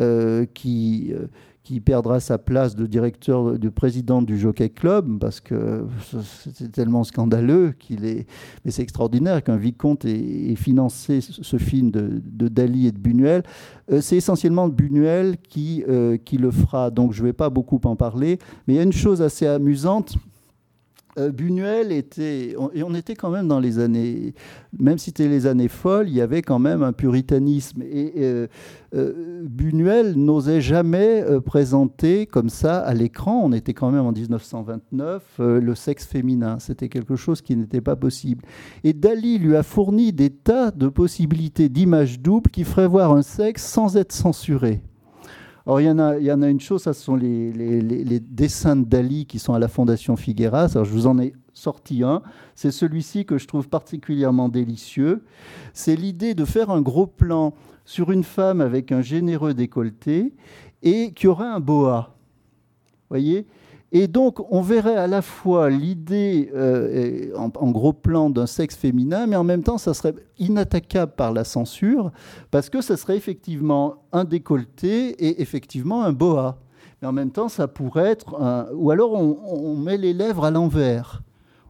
euh, qui, euh, qui perdra sa place de directeur, de président du Jockey Club, parce que c'est tellement scandaleux qu'il est. Mais c'est extraordinaire qu'un vicomte ait, financé ce film de, Dali et de Buñuel. c'est essentiellement Buñuel qui, qui le fera, donc je ne vais pas beaucoup en parler. Mais il y a une chose assez amusante euh, Buñuel était, et on était quand même dans les années, même si c'était les années folles, il y avait quand même un puritanisme. Et euh, euh, Buñuel n'osait jamais présenter comme ça à l'écran, on était quand même en 1929, le sexe féminin. C'était quelque chose qui n'était pas possible. Et Dali lui a fourni des tas de possibilités d'images doubles qui feraient voir un sexe sans être censuré. Alors, il y, en a, une chose, ce sont les, dessins de Dali qui sont à la Fondation Figueras. Alors, je vous en ai sorti un. C'est celui-ci que je trouve particulièrement délicieux. C'est l'idée de faire un gros plan sur une femme avec un généreux décolleté et qui aurait un boa. voyez? Et donc, on verrait à la fois l'idée euh, en, gros plan d'un sexe féminin, mais en même temps, ça serait inattaquable par la censure, parce que ça serait effectivement un décolleté et effectivement un boa. mais en même temps, ça pourrait être. Ou alors, on met les lèvres à l'envers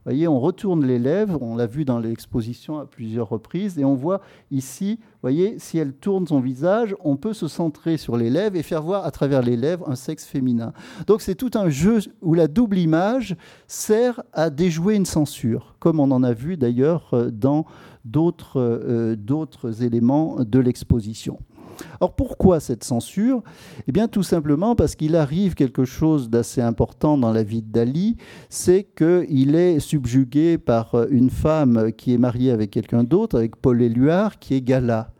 on retourne les lèvres, on l'a vu dans l'exposition à plusieurs reprises, et on voit ici, voyez, si elle tourne son visage, on peut se centrer sur les lèvres et faire voir à travers les lèvres un sexe féminin. Donc c'est tout un jeu où la double image sert à déjouer une censure, comme on en a vu d'ailleurs euh, dans euh, d'autres éléments de l'exposition. Alors pourquoi cette censure? Eh bien tout simplement parce qu'il arrive quelque chose d'assez important dans la vie Dali, c'est qu'il est subjugué par une femme qui est mariée avec quelqu'un d'autre, avec Paul Éluard, qui est Gala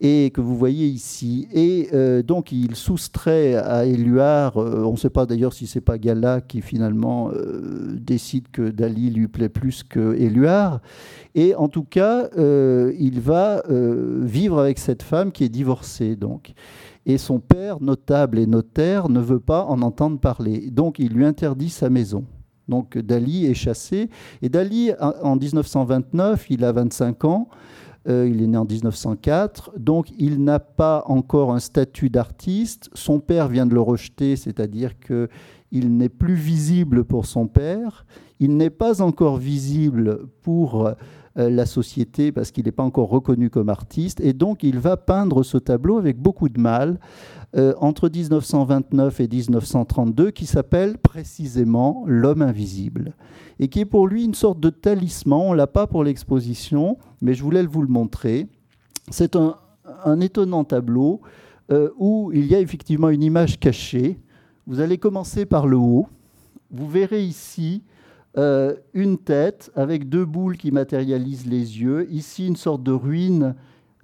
et que vous voyez ici. Et euh, donc il soustrait à Éluard, euh, on ne sait pas d'ailleurs si c'est pas Gala qui finalement euh, décide que Dali lui plaît plus que Éluard. Et en tout cas, il va vivre avec cette femme qui est divorcée donc. Et son père, notable et notaire, ne veut pas en entendre parler. Donc il lui interdit sa maison. Donc Dali est chassé. Et Dali, en 1929, il a 25 ans. Euh, il est né en 1904, donc il n'a pas encore un statut d'artiste. Son père vient de le rejeter, c'est-à-dire qu'il n'est plus visible pour son père. Il n'est pas encore visible pour euh, la société parce qu'il n'est pas encore reconnu comme artiste. Et donc il va peindre ce tableau avec beaucoup de mal euh, entre 1929 et 1932 qui s'appelle précisément L'homme invisible et qui est pour lui une sorte de talisman. On ne l'a pas pour l'exposition, mais je voulais vous le montrer. C'est un, étonnant tableau euh, où il y a effectivement une image cachée. Vous allez commencer par le haut. Vous verrez ici euh, une tête avec deux boules qui matérialisent les yeux. Ici, une sorte de ruine,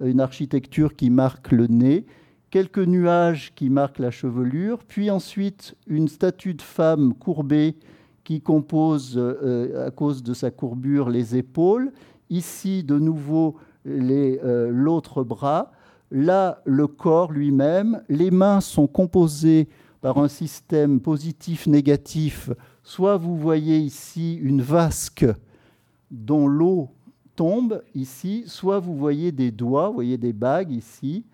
une architecture qui marque le nez. Quelques nuages qui marquent la chevelure. Puis ensuite, une statue de femme courbée qui compose, euh, à cause de sa courbure, les épaules. Ici, de nouveau, euh, l'autre bras. Là, le corps lui-même. Les mains sont composées par un système positif-négatif. Soit vous voyez ici une vasque dont l'eau tombe ici, soit vous voyez des doigts, vous voyez des bagues ici,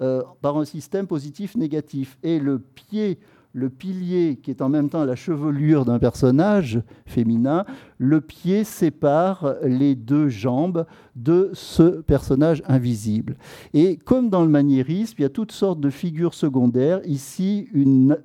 euh, par un système positif-négatif. Et le pied le pilier qui est en même temps la chevelure d'un personnage féminin, le pied sépare les deux jambes de ce personnage invisible. Et comme dans le maniérisme, il y a toutes sortes de figures secondaires. Ici, une,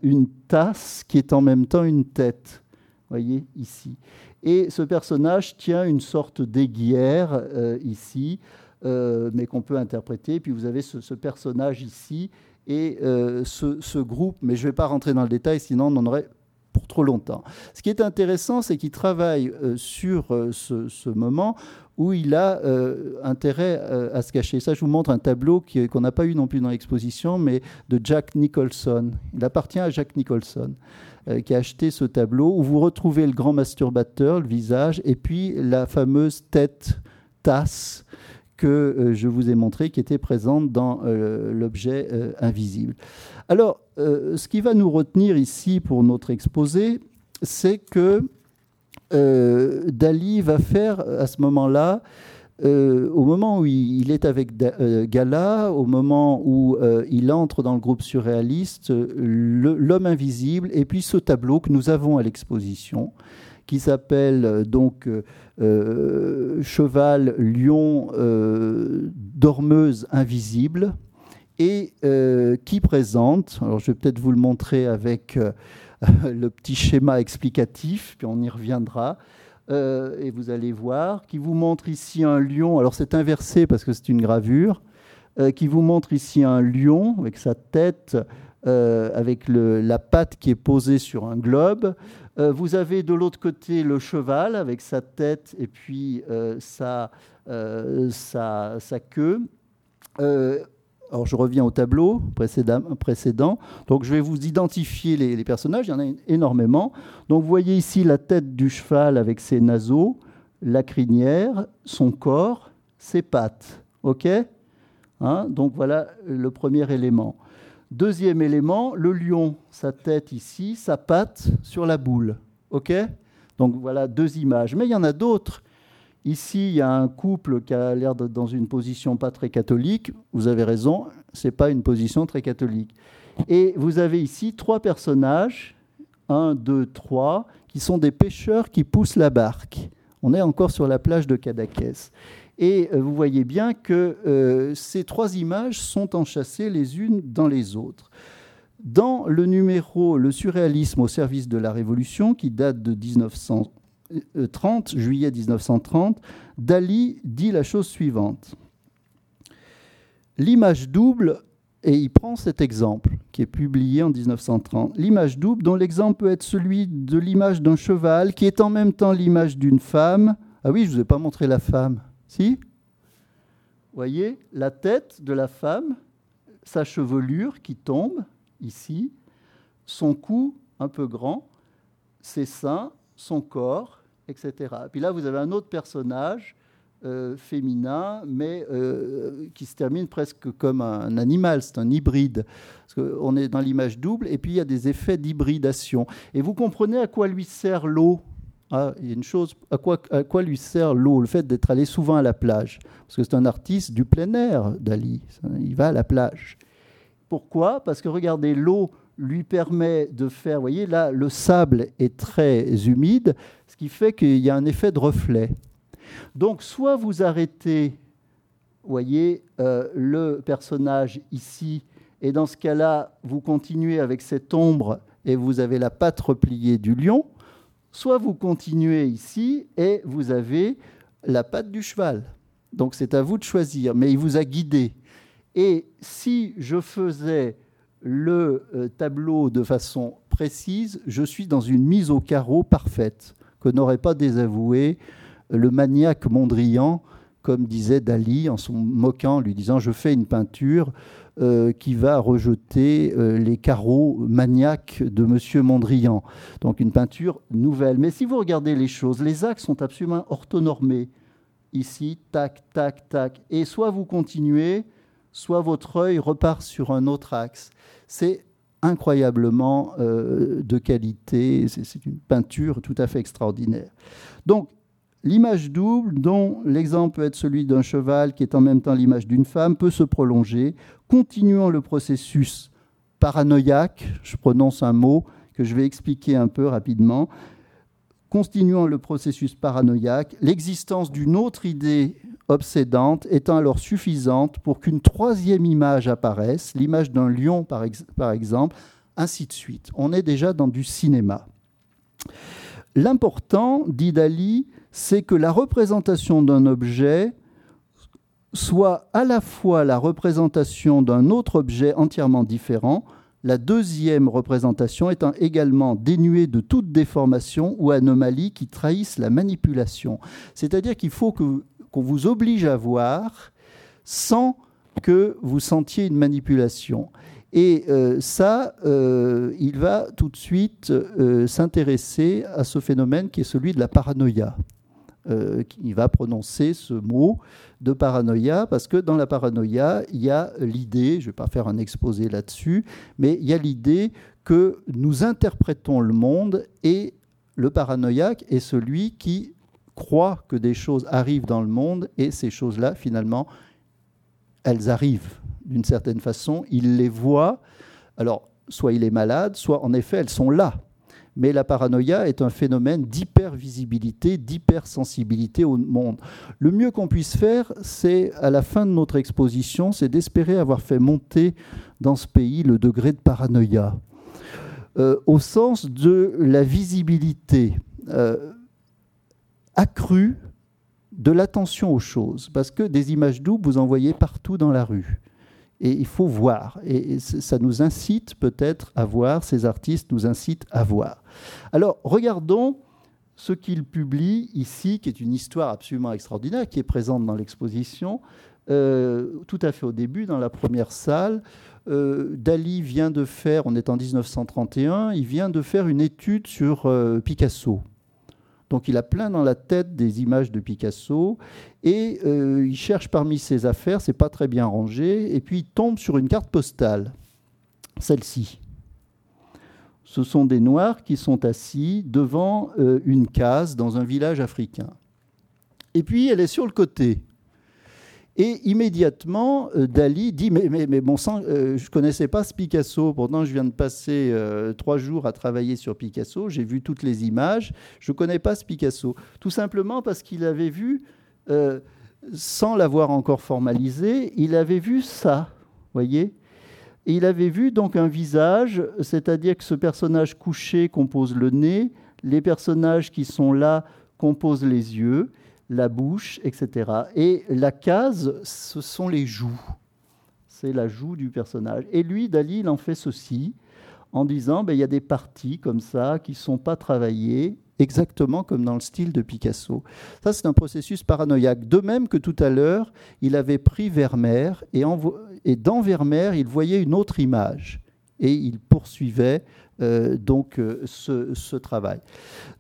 tasse qui est en même temps une tête. Voyez ici. Et ce personnage tient une sorte d'aiguière euh, ici, euh, mais qu'on peut interpréter. Puis vous avez ce personnage ici et euh, ce, groupe, mais je ne vais pas rentrer dans le détail, sinon on en aurait pour trop longtemps. Ce qui est intéressant, c'est qu'il travaille euh, sur euh, ce, moment où il a intérêt à se cacher. Ça, je vous montre un tableau qu'on n'a pas eu non plus dans l'exposition, mais de Jack Nicholson. Il appartient à Jack Nicholson, qui a acheté ce tableau, où vous retrouvez le grand masturbateur, le visage, et puis la fameuse tête tasse que euh, je vous ai montré, qui était présente dans euh, l'objet euh, invisible. Alors, ce qui va nous retenir ici pour notre exposé, c'est que Dali va faire à ce moment-là, au moment où il est avec Gala, au moment où il entre dans le groupe surréaliste, l'homme invisible, et puis ce tableau que nous avons à l'exposition, qui s'appelle euh, donc euh, euh, Cheval, Lion, Dormeuse invisible, et qui présente, alors je vais peut-être vous le montrer avec le petit schéma explicatif, puis on y reviendra. et vous allez voir, qui vous montre ici un lion. Alors c'est inversé parce que c'est une gravure, qui vous montre ici un lion avec sa tête, avec la patte qui est posée sur un globe. Euh, vous avez de l'autre côté le cheval avec sa tête et puis euh, euh, sa, sa, queue. alors je reviens au tableau précédent. Donc je vais vous identifier les, les, personnages, il y en a énormément. Donc vous voyez ici la tête du cheval avec ses naseaux, la crinière, son corps, ses pattes. OK? Hein? Donc voilà le premier élément. Deuxième élément, le lion, sa tête ici, sa patte sur la boule. OK? Donc voilà deux images. Mais il y en a d'autres. Ici, il y a un couple qui a l'air d'être dans une position pas très catholique. Vous avez raison, ce n'est pas une position très catholique. Et vous avez ici trois personnages, un, deux, trois, qui sont des pêcheurs qui poussent la barque. On est encore sur la plage de Cadaquès. Et euh, vous voyez bien que euh, ces trois images sont enchâssées les unes dans les autres. Dans le numéro Le surréalisme au service de la Révolution, qui date de 1930, juillet 1930, Dali dit la chose suivante. L'image double, et il prend cet exemple qui est publié en 1930, l'image double dont l'exemple peut être celui de l'image d'un cheval qui est en même temps l'image d'une femme. Ah oui, je ne vous ai pas montré la femme. Si voyez la tête de la femme, sa chevelure qui tombe ici, son cou un peu grand, ses seins, son corps, etc. Puis là, vous avez un autre personnage euh, féminin, mais euh, qui se termine presque comme un animal, c'est un hybride. Parce on est dans l'image double, et puis il y a des effets d'hybridation. Et vous comprenez à quoi lui sert l'eau? Ah, il y a une chose, à quoi, lui sert l'eau Le fait d'être allé souvent à la plage? Parce que c'est un artiste du plein air, Dali. Il va à la plage. Pourquoi? Parce que regardez, l'eau lui permet de faire, vous voyez, là, le sable est très humide, ce qui fait qu'il y a un effet de reflet. Donc, soit vous arrêtez, voyez, euh, le personnage ici, et dans ce cas-là, vous continuez avec cette ombre et vous avez la patte repliée du lion, soit vous continuez ici et vous avez la patte du cheval. Donc c'est à vous de choisir, mais il vous a guidé. Et si je faisais le euh, tableau de façon précise, je suis dans une mise au carreau parfaite, que n'aurait pas désavoué le maniaque Mondrian, comme disait Dali en se moquant, lui disant Je fais une peinture euh, qui va rejeter euh, les carreaux maniaques de M. Mondrian. Donc une peinture nouvelle. Mais si vous regardez les choses, les axes sont absolument orthonormés. Ici, tac, tac, tac. Et soit vous continuez, soit votre œil repart sur un autre axe. C'est incroyablement euh, de qualité. C'est une peinture tout à fait extraordinaire. Donc, L'image double, dont l'exemple peut être celui d'un cheval qui est en même temps l'image d'une femme, peut se prolonger, continuant le processus paranoïaque, je prononce un mot que je vais expliquer un peu rapidement, continuant le processus paranoïaque, l'existence d'une autre idée obsédante étant alors suffisante pour qu'une troisième image apparaisse, l'image d'un lion par, par exemple, ainsi de suite. On est déjà dans du cinéma. L'important, dit Dali, c'est que la représentation d'un objet soit à la fois la représentation d'un autre objet entièrement différent, la deuxième représentation étant également dénuée de toute déformation ou anomalie qui trahissent la manipulation. C'est-à-dire qu'il faut qu'on vous oblige à voir sans que vous sentiez une manipulation. Et euh, ça, euh, il va tout de suite euh, s'intéresser à ce phénomène qui est celui de la paranoïa. Euh, il va prononcer ce mot de paranoïa, parce que dans la paranoïa, il y a l'idée, je ne vais pas faire un exposé là-dessus, mais il y a l'idée que nous interprétons le monde et le paranoïaque est celui qui croit que des choses arrivent dans le monde et ces choses-là, finalement, elles arrivent d'une certaine façon, il les voit. Alors, soit il est malade, soit en effet, elles sont là mais la paranoïa est un phénomène d'hypervisibilité, d'hypersensibilité au monde. Le mieux qu'on puisse faire, c'est, à la fin de notre exposition, c'est d'espérer avoir fait monter dans ce pays le degré de paranoïa, euh, au sens de la visibilité euh, accrue de l'attention aux choses, parce que des images doubles, vous en voyez partout dans la rue et il faut voir. Et ça nous incite peut-être à voir, ces artistes nous incitent à voir. Alors, regardons ce qu'il publie ici, qui est une histoire absolument extraordinaire, qui est présente dans l'exposition, euh, tout à fait au début, dans la première salle. Euh, Dali vient de faire, on est en 1931, il vient de faire une étude sur euh, Picasso. Donc il a plein dans la tête des images de Picasso et euh, il cherche parmi ses affaires, c'est pas très bien rangé, et puis il tombe sur une carte postale, celle-ci. Ce sont des Noirs qui sont assis devant euh, une case dans un village africain. Et puis elle est sur le côté. Et immédiatement, euh, Dali dit Mais, bon sang, euh, je ne connaissais pas ce Picasso. Pourtant, je viens de passer euh, trois jours à travailler sur Picasso. J'ai vu toutes les images. Je ne connais pas ce Picasso. Tout simplement parce qu'il avait vu, sans l'avoir encore formalisé, il avait vu ça. voyez il avait vu donc un visage, c'est-à-dire que ce personnage couché compose le nez, les personnages qui sont là composent les yeux, la bouche, etc. Et la case, ce sont les joues. C'est la joue du personnage. Et lui, Dali, il en fait ceci, en disant, ben, il y a des parties comme ça qui ne sont pas travaillées, exactement comme dans le style de Picasso. Ça, c'est un processus paranoïaque. De même que tout à l'heure, il avait pris Vermeer, et, dans Vermeer, il voyait une autre image, et il poursuivait euh, donc euh, ce, ce, travail.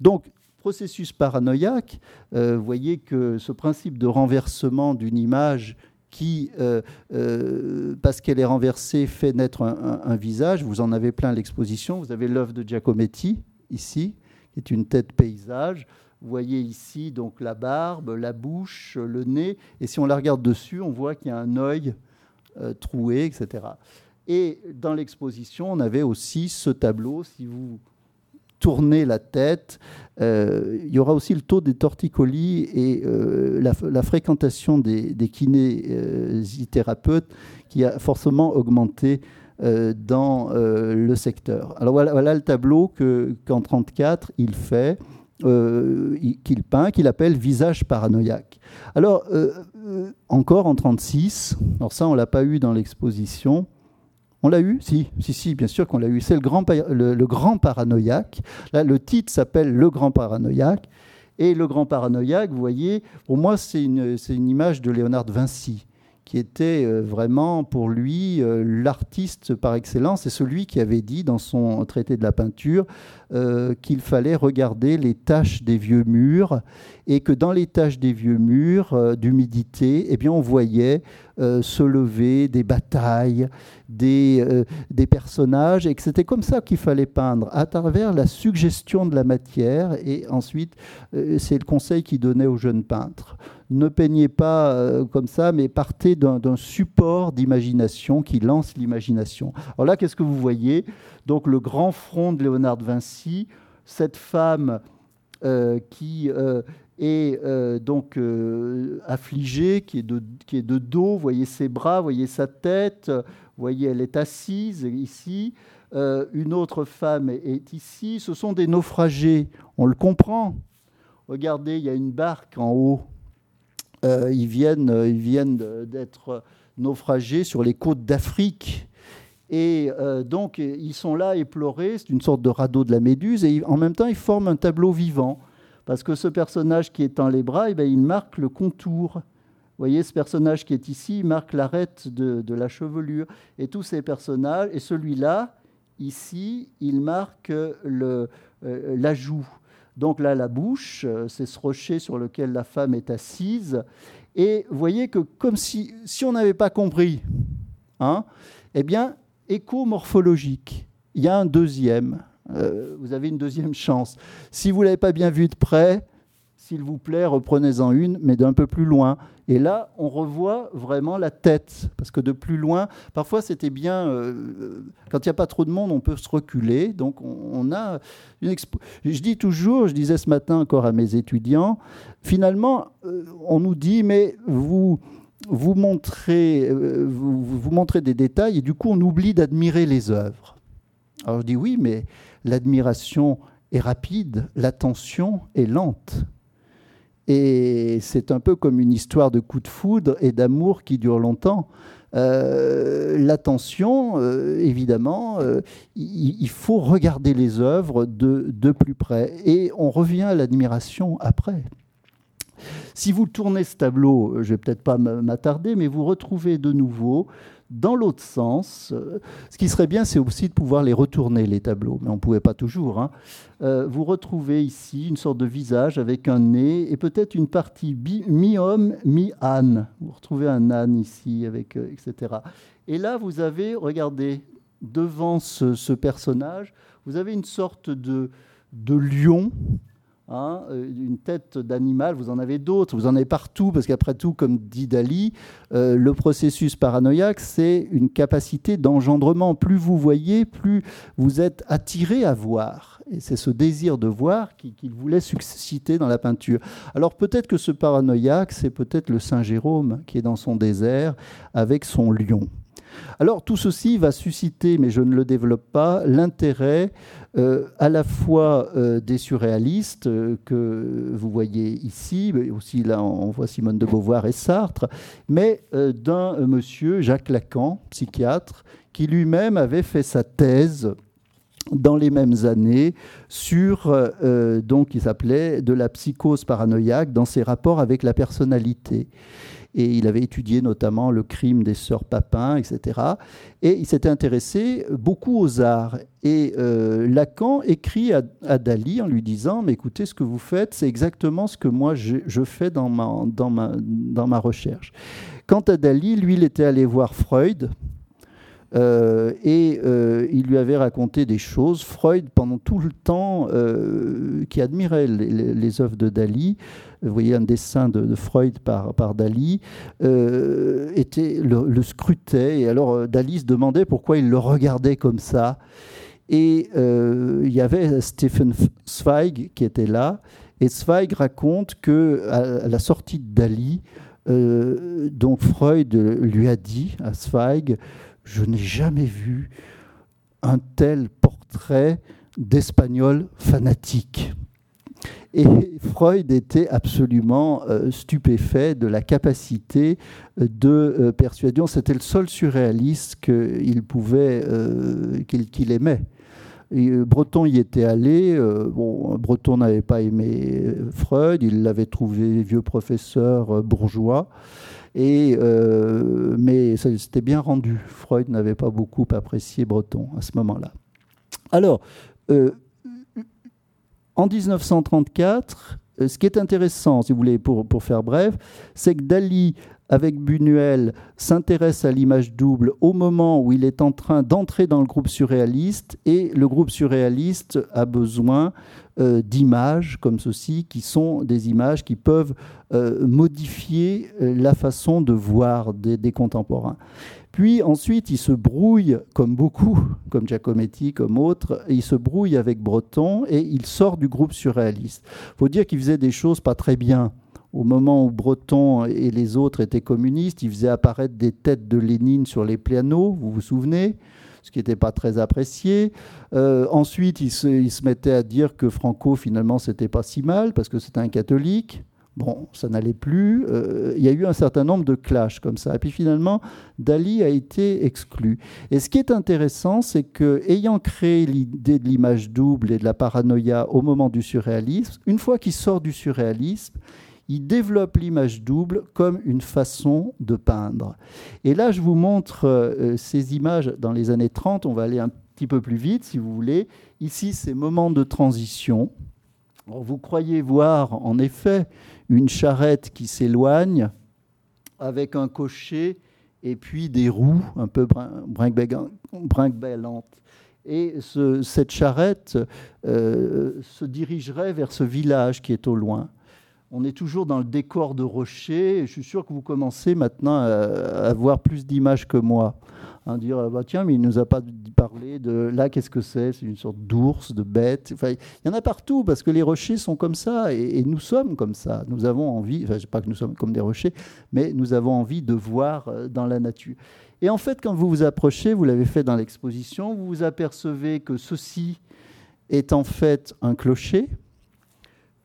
Donc, processus paranoïaque, euh, vous voyez que ce principe de renversement d'une image qui, euh, euh, parce qu'elle est renversée, fait naître un, visage. Vous en avez plein l'exposition. Vous avez l'œuvre de Giacometti, ici, qui est une tête paysage. Vous voyez ici donc la barbe, la bouche, le nez. Et si on la regarde dessus, on voit qu'il y a un œil troué, etc. Et dans l'exposition, on avait aussi ce tableau, si vous tourner la tête. Euh, il y aura aussi le taux des torticolis et euh, la, fréquentation des, kinésithérapeutes qui a forcément augmenté euh, dans le secteur. Alors voilà, le tableau qu'en 1934 il fait, qu'il peint, qu'il appelle visage paranoïaque. Alors encore en 1936, alors ça on l'a pas eu dans l'exposition, on l'a eu? Si, si, si, bien sûr qu'on l'a eu. C'est le grand, le, grand paranoïaque. Là, le titre s'appelle Le grand paranoïaque. Et le grand paranoïaque, vous voyez, pour moi, c'est une, une, image de Léonard de Vinci qui était euh, vraiment pour lui euh, l'artiste par excellence. Et celui qui avait dit dans son traité de la peinture euh, qu'il fallait regarder les taches des vieux murs et que dans les taches des vieux murs d'humidité, eh bien, on voyait se lever des batailles, des, des personnages, et que c'était comme ça qu'il fallait peindre, à travers la suggestion de la matière. Et ensuite, c'est le conseil qu'il donnait aux jeunes peintres ne peignez pas euh, comme ça, mais partez d'un support d'imagination qui lance l'imagination. Alors là, qu'est-ce que vous voyez? Donc le grand front de Léonard de Vinci, cette femme euh, qui euh, est donc affligée, qui est, de, qui est de dos, voyez ses bras, voyez sa tête, voyez elle est assise ici. une autre femme est ici. Ce sont des naufragés, on le comprend. Regardez, il y a une barque en haut euh, ils viennent, euh, ils viennent d'être naufragés sur les côtes d'Afrique. Et euh, donc, ils sont là éplorés, c'est une sorte de radeau de la Méduse, et en même temps, ils forment un tableau vivant. Parce que ce personnage qui dans les bras, eh bien, il marque le contour. Vous voyez, ce personnage qui est ici, il marque l'arête de, de, la chevelure. Et tous ces personnages, et celui-là, ici, il marque la joue. Donc là, la bouche, euh, c'est ce rocher sur lequel la femme est assise. Et vous voyez que comme si, si on n'avait pas compris, hein, eh bien, éco-morphologique, il y a un deuxième. Euh, vous avez une deuxième chance. Si vous ne l'avez pas bien vu de près, s'il vous plaît, reprenez-en une, mais d'un peu plus loin. Et là, on revoit vraiment la tête, parce que de plus loin, parfois c'était bien, euh, quand il n'y a pas trop de monde, on peut se reculer. Donc on, a une expo Je dis toujours, je disais ce matin encore à mes étudiants, finalement, euh, on nous dit, mais vous, vous, montrez, euh, vous montrez des détails, et du coup on oublie d'admirer les œuvres. Alors je dis oui, mais l'admiration est rapide, l'attention est lente. Et c'est un peu comme une histoire de coup de foudre et d'amour qui dure longtemps. Euh, l'attention, euh, évidemment, euh, il, faut regarder les œuvres de, de plus près. Et on revient à l'admiration après. Si vous tournez ce tableau, je ne vais peut-être pas m'attarder, mais vous retrouvez de nouveau dans l'autre sens. Euh, ce qui serait bien, c'est aussi de pouvoir les retourner, les tableaux, mais on ne pouvait pas toujours. Hein. Euh, vous retrouvez ici une sorte de visage avec un nez et peut-être une partie mi-homme, mi-âne. Vous retrouvez un âne ici, avec, euh, etc. Et là, vous avez, regardez, devant ce, personnage, vous avez une sorte de, de lion, Hein, euh, une tête d'animal, vous en avez d'autres, vous en avez partout, parce qu'après tout, comme dit Dali, euh, le processus paranoïaque, c'est une capacité d'engendrement. Plus vous voyez, plus vous êtes attiré à voir. Et c'est ce désir de voir qu'il voulait susciter dans la peinture. Alors peut-être que ce paranoïaque, c'est peut-être le Saint Jérôme qui est dans son désert avec son lion. Alors tout ceci va susciter, mais je ne le développe pas, l'intérêt euh, à la fois euh, des surréalistes euh, que vous voyez ici, mais aussi là on voit Simone de Beauvoir et Sartre, mais d'un monsieur, Jacques Lacan, psychiatre, qui lui-même avait fait sa thèse dans les mêmes années sur, donc, qui s'appelait de la psychose paranoïaque dans ses rapports avec la personnalité et il avait étudié notamment le crime des sœurs Papin, etc. Et il s'était intéressé beaucoup aux arts. Et euh, Lacan écrit à, Dali en lui disant, mais écoutez, ce que vous faites, c'est exactement ce que moi je, fais dans ma, dans, ma, dans ma recherche. Quant à Dali, lui, il était allé voir Freud, euh, et euh, il lui avait raconté des choses. Freud, pendant tout le temps, euh, qui admirait les, œuvres de Dali, vous voyez un dessin de, Freud par, Dali, était, le, scrutait. Et alors Dali se demandait pourquoi il le regardait comme ça. Et il y avait Stephen Zweig qui était là. Et Zweig raconte que à, la sortie de Dali, donc Freud lui a dit à Zweig je n'ai jamais vu un tel portrait d'Espagnol fanatique. Et Freud était absolument euh, stupéfait de la capacité euh, de euh, persuasion. C'était le seul surréaliste qu'il pouvait, qu'il aimait. Breton y était allé. Breton n'avait pas aimé Freud. Il l'avait trouvé vieux professeur bourgeois. Euh, mais c'était bien rendu. Freud n'avait pas beaucoup apprécié Breton à ce moment-là. Alors, euh, en 1934, euh, ce qui est intéressant, si vous voulez, pour, pour faire bref, c'est que Dali, avec Buñuel, s'intéresse à l'image double au moment où il est en train d'entrer dans le groupe surréaliste, et le groupe surréaliste a besoin euh, d'images comme ceci, qui sont des images qui peuvent euh, modifier euh, la façon de voir des, contemporains. Puis ensuite, il se brouille, comme beaucoup, comme Giacometti, comme autres, il se brouille avec Breton et il sort du groupe surréaliste. Il faut dire qu'il faisait des choses pas très bien. Au moment où Breton et les autres étaient communistes, il faisait apparaître des têtes de Lénine sur les pianos, vous vous souvenez? Ce qui n'était pas très apprécié. Euh, ensuite, il se, mettait à dire que Franco, finalement, c'était pas si mal, parce que c'était un catholique. Bon, ça n'allait plus. Euh, il y a eu un certain nombre de clashs comme ça. Et puis finalement, Dali a été exclu. Et ce qui est intéressant, c'est que, ayant créé l'idée de l'image double et de la paranoïa au moment du surréalisme, une fois qu'il sort du surréalisme, il développe l'image double comme une façon de peindre. Et là, je vous montre euh, ces images dans les années 30. On va aller un petit peu plus vite, si vous voulez. Ici, c'est moment de transition. vous croyez voir, en effet, une charrette qui s'éloigne avec un cocher et puis des roues un peu brinque-bellantes. Et cette charrette euh, se dirigerait vers ce village qui est au loin on est toujours dans le décor de rocher. je suis sûr que vous commencez maintenant à avoir plus d'images que moi. À dire, ah bah tiens, mais il ne nous a pas parlé de là, qu'est-ce que c'est? C'est une sorte d'ours, de bête. Il y en a partout parce que les rochers sont comme ça et, nous sommes comme ça. Nous avons envie, enfin, je sais pas que nous sommes comme des rochers, mais nous avons envie de voir euh, dans la nature. Et en fait, quand vous vous approchez, vous l'avez fait dans l'exposition, vous vous apercevez que ceci est en fait un clocher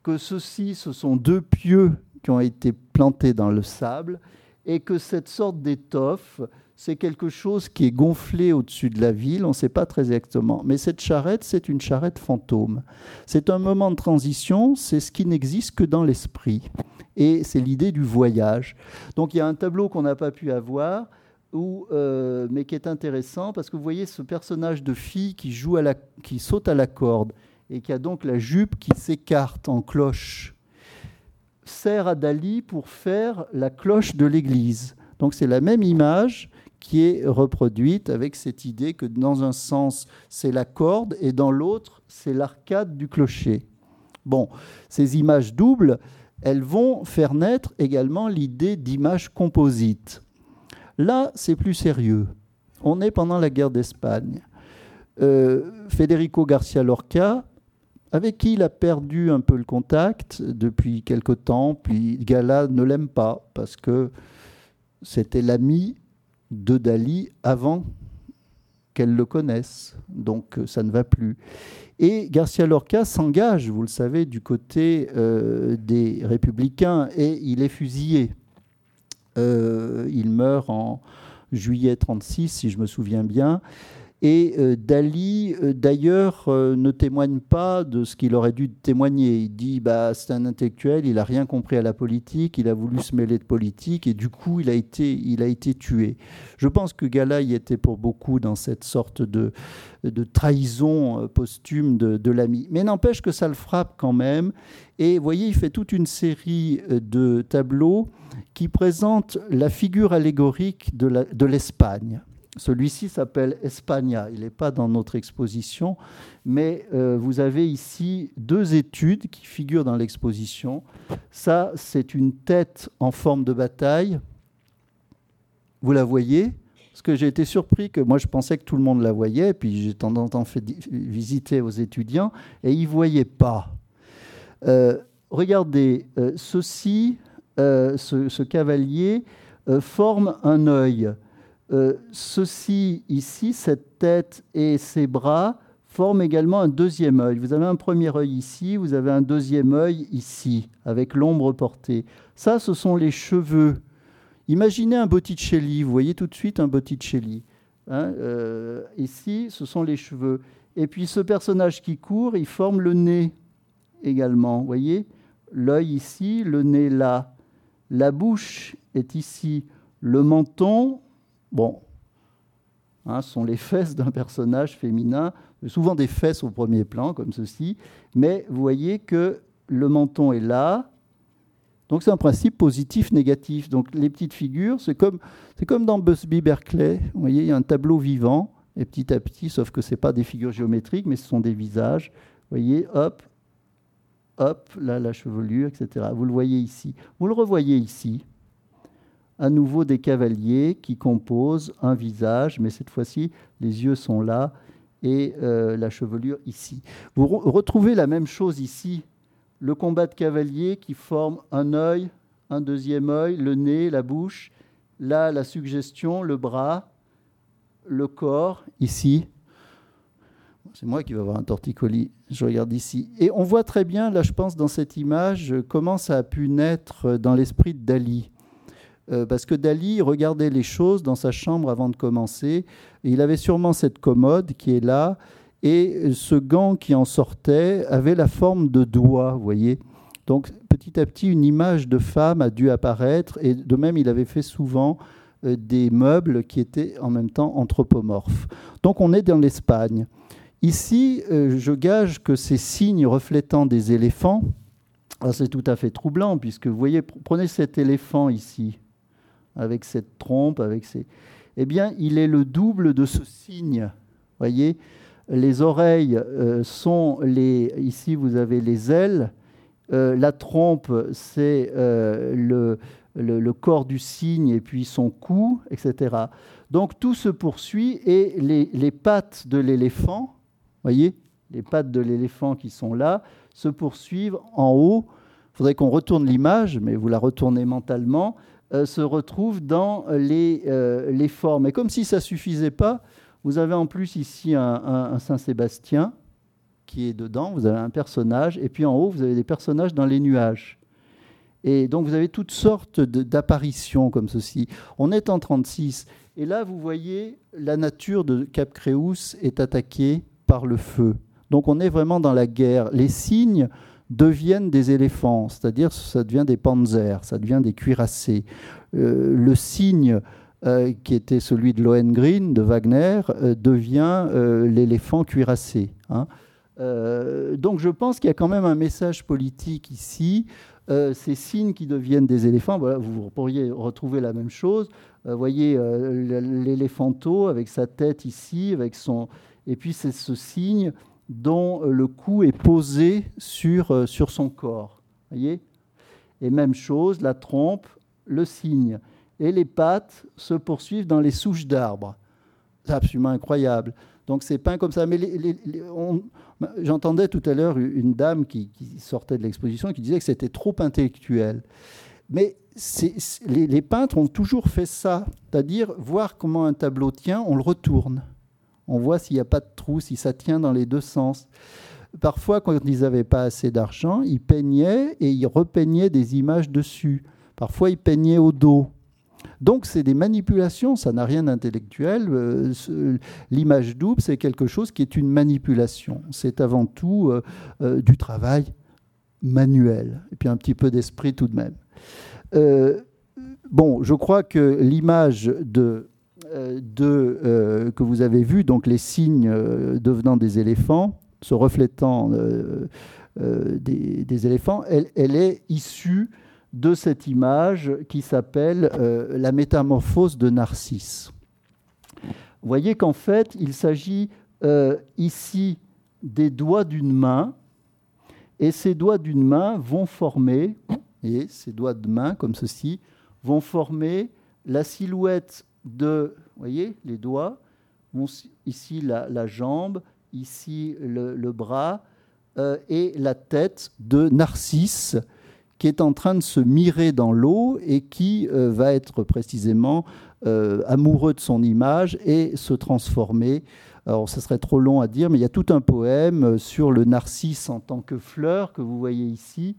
que ceci, ce sont deux pieux qui ont été plantés dans le sable et que cette sorte d'étoffe, c'est quelque chose qui est gonflé au-dessus de la ville, on ne sait pas très exactement. Mais cette charrette, c'est une charrette fantôme. C'est un moment de transition, c'est ce qui n'existe que dans l'esprit. Et c'est l'idée du voyage. Donc il y a un tableau qu'on n'a pas pu avoir, euh, mais qui est intéressant, parce que vous voyez ce personnage de fille qui, joue à la, qui saute à la corde et qui a donc la jupe qui s'écarte en cloche, sert à Dali pour faire la cloche de l'église. Donc c'est la même image qui est reproduite avec cette idée que dans un sens c'est la corde et dans l'autre c'est l'arcade du clocher. Bon, ces images doubles, elles vont faire naître également l'idée d'image composite. Là, c'est plus sérieux. On est pendant la guerre d'Espagne. Euh, Federico Garcia Lorca, avec qui il a perdu un peu le contact depuis quelque temps, puis Gala ne l'aime pas parce que c'était l'ami de Dali avant qu'elle le connaisse. Donc euh, ça ne va plus. Et Garcia Lorca s'engage, vous le savez, du côté euh, des républicains et il est fusillé. Euh, il meurt en juillet 36, si je me souviens bien. Et euh, Dali, euh, d'ailleurs, euh, ne témoigne pas de ce qu'il aurait dû témoigner. Il dit bah, c'est un intellectuel, il n'a rien compris à la politique, il a voulu se mêler de politique, et du coup, il a été, il a été tué. Je pense que Gala y était pour beaucoup dans cette sorte de, trahison posthume de, de l'ami. Mais n'empêche que ça le frappe quand même. Et vous voyez, il fait toute une série de tableaux qui présentent la figure allégorique de l'Espagne. Celui-ci s'appelle Espagna. Il n'est pas dans notre exposition, mais euh, vous avez ici deux études qui figurent dans l'exposition. Ça, c'est une tête en forme de bataille. Vous la voyez? Parce que j'ai été surpris que moi, je pensais que tout le monde la voyait, puis j'ai tendance à fait visiter aux étudiants, et ils ne voyaient pas. Euh, regardez, euh, ceci, ce, ce, cavalier forme un œil. Euh, ceci ici, cette tête et ces bras, forment également un deuxième œil. Vous avez un premier œil ici, vous avez un deuxième œil ici, avec l'ombre portée. Ça, ce sont les cheveux. Imaginez un Botticelli, vous voyez tout de suite un Botticelli. Hein, euh, ici, ce sont les cheveux. Et puis ce personnage qui court, il forme le nez également. Vous voyez L'œil ici, le nez là. La bouche est ici. Le menton, Bon, hein, ce sont les fesses d'un personnage féminin, souvent des fesses au premier plan, comme ceci, mais vous voyez que le menton est là. Donc c'est un principe positif-négatif. Donc les petites figures, c'est comme, comme dans Busby Berkeley. Vous voyez, il y a un tableau vivant, et petit à petit, sauf que ce pas des figures géométriques, mais ce sont des visages. Vous voyez, hop, hop, là, la chevelure, etc. Vous le voyez ici. Vous le revoyez ici à nouveau des cavaliers qui composent un visage, mais cette fois-ci, les yeux sont là et euh, la chevelure ici. Vous retrouvez la même chose ici, le combat de cavaliers qui forme un œil, un deuxième œil, le nez, la bouche, là la suggestion, le bras, le corps, ici. C'est moi qui vais avoir un torticolis, je regarde ici. Et on voit très bien, là je pense, dans cette image, comment ça a pu naître dans l'esprit de Dali. Euh, parce que Dali regardait les choses dans sa chambre avant de commencer. il avait sûrement cette commode qui est là, et ce gant qui en sortait avait la forme de doigt, vous voyez. Donc petit à petit, une image de femme a dû apparaître, et de même, il avait fait souvent euh, des meubles qui étaient en même temps anthropomorphes. Donc on est dans l'Espagne. Ici, euh, je gage que ces signes reflétant des éléphants, ah, c'est tout à fait troublant, puisque vous voyez, prenez cet éléphant ici, avec cette trompe, avec ces... Eh bien, il est le double de ce signe. Voyez, les oreilles euh, sont les. Ici, vous avez les ailes. Euh, la trompe, c'est euh, le, le, corps du cygne et puis son cou, etc. Donc tout se poursuit et les, les pattes de l'éléphant, voyez, les pattes de l'éléphant qui sont là, se poursuivent en haut. Il faudrait qu'on retourne l'image, mais vous la retournez mentalement. Euh, se retrouve dans les, euh, les, formes. Et comme si ça ne suffisait pas, vous avez en plus ici un, Saint-Sébastien qui est dedans, vous avez un personnage, et puis en haut, vous avez des personnages dans les nuages. Et donc vous avez toutes sortes d'apparitions comme ceci. On est en 36, et là vous voyez la nature de Cap Créus est attaquée par le feu. Donc on est vraiment dans la guerre. Les signes deviennent des éléphants, c'est-à-dire ça devient des panzers, ça devient des cuirassés. Euh, le signe euh, qui était celui de Lohengrin, de Wagner, euh, devient l'éléphant cuirassé. Hein. donc je pense qu'il y a quand même un message politique ici. ces signes qui deviennent des éléphants, voilà, vous pourriez retrouver la même chose. Vous voyez l'éléphanto avec sa tête ici, avec son, et puis c'est ce signe dont le cou est posé sur, sur son corps. Voyez? Et même chose, la trompe, le cygne. Et les pattes se poursuivent dans les souches d'arbres. C'est absolument incroyable. Donc c'est peint comme ça. Mais j'entendais tout à l'heure une dame qui, sortait de l'exposition qui disait que c'était trop intellectuel. Mais les, peintres ont toujours fait ça, c'est-à-dire voir comment un tableau tient, on le retourne. On voit s'il n'y a pas de trou, si ça tient dans les deux sens. Parfois, quand ils n'avaient pas assez d'argent, ils peignaient et ils repeignaient des images dessus. Parfois, ils peignaient au dos. Donc c'est des manipulations, ça n'a rien d'intellectuel. Euh, l'image double, c'est quelque chose qui est une manipulation. C'est avant tout euh, euh, du travail manuel, et puis un petit peu d'esprit tout de même. bon, je crois que l'image de, que vous avez vue, donc les signes devenant des éléphants, se reflétant des, éléphants, elle est issue de cette image qui s'appelle euh, la métamorphose de Narcisse. Vous voyez qu'en fait, il s'agit euh, ici des doigts d'une main, et ces doigts d'une main vont former, et ces doigts de main comme ceci, vont former la silhouette de, voyez, les doigts, ici la, jambe, ici le, bras, euh, et la tête de Narcisse, qui est en train de se mirer dans l'eau et qui euh, va être précisément euh, amoureux de son image et se transformer. Alors, ce serait trop long à dire, mais il y a tout un poème sur le narcisse en tant que fleur que vous voyez ici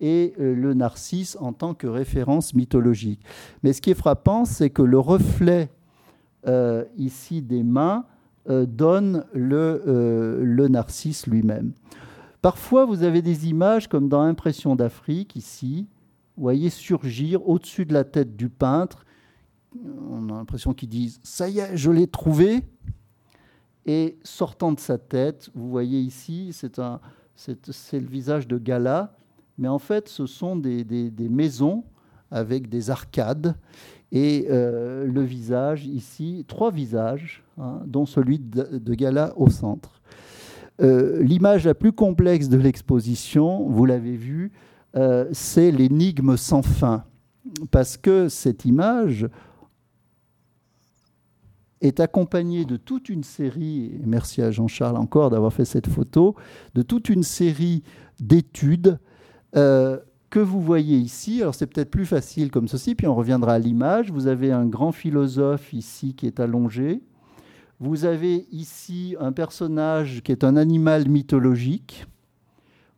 et le narcisse en tant que référence mythologique. Mais ce qui est frappant, c'est que le reflet ici des mains donne le, le narcisse lui-même. Parfois, vous avez des images comme dans Impression d'Afrique, ici, vous voyez surgir au-dessus de la tête du peintre. On a l'impression qu'ils disent Ça y est, je l'ai trouvé. Et sortant de sa tête, vous voyez ici, c'est le visage de Gala, mais en fait, ce sont des, maisons avec des arcades et euh, le visage ici, trois visages, hein, dont celui de Gala au centre. Euh, l'image la plus complexe de l'exposition, vous l'avez vu, euh, c'est l'énigme sans fin. Parce que cette image est accompagnée de toute une série, et merci à Jean-Charles encore d'avoir fait cette photo, de toute une série d'études euh, que vous voyez ici. Alors c'est peut-être plus facile comme ceci, puis on reviendra à l'image. Vous avez un grand philosophe ici qui est allongé. Vous avez ici un personnage qui est un animal mythologique.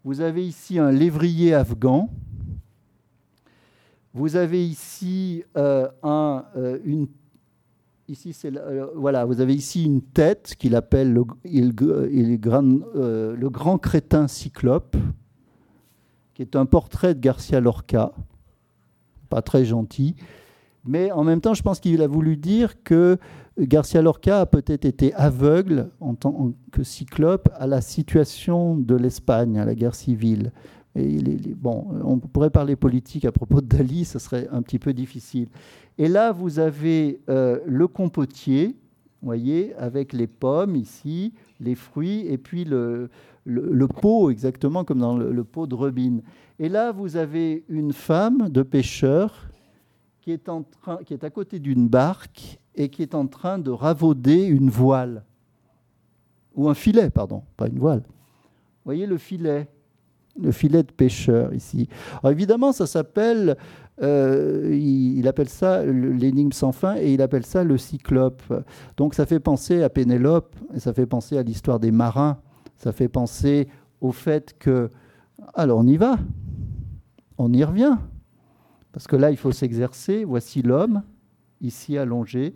Vous avez ici un lévrier afghan. Vous avez ici euh, un, euh, une ici c'est voilà, vous avez ici une tête qu'il appelle le, le, grand crétin cyclope, qui est un portrait de Garcia Lorca, pas très gentil, mais en même temps, je pense qu'il a voulu dire que Garcia Lorca a peut-être été aveugle en tant que cyclope à la situation de l'Espagne, à la guerre civile. Bon, on pourrait parler politique à propos de Dali, ce serait un petit peu difficile. Et là, vous avez euh, le compotier, voyez, avec les pommes ici, les fruits, et puis le, le, pot, exactement comme dans le, pot de Robin. Et là, vous avez une femme de pêcheur qui est, en train, qui est à côté d'une barque et qui est en train de ravauder une voile. Ou un filet, pardon, pas une voile. Vous voyez le filet, le filet de pêcheur ici. Alors évidemment, ça s'appelle, euh, il, appelle ça l'énigme sans fin et il appelle ça le cyclope. Donc ça fait penser à Pénélope et ça fait penser à l'histoire des marins. Ça fait penser au fait que, alors on y va, on y revient. Parce que là, il faut s'exercer. Voici l'homme, ici allongé.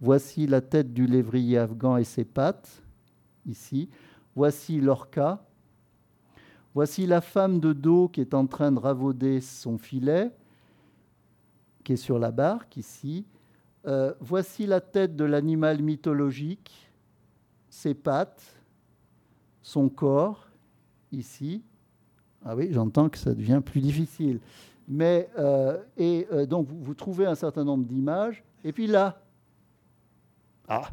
Voici la tête du lévrier afghan et ses pattes, ici. Voici l'orca. Voici la femme de dos qui est en train de ravauder son filet, qui est sur la barque, ici. Euh, voici la tête de l'animal mythologique, ses pattes, son corps, ici. Ah oui, j'entends que ça devient plus difficile. Mais, euh, et euh, donc, vous, trouvez un certain nombre d'images. Et puis là, ah,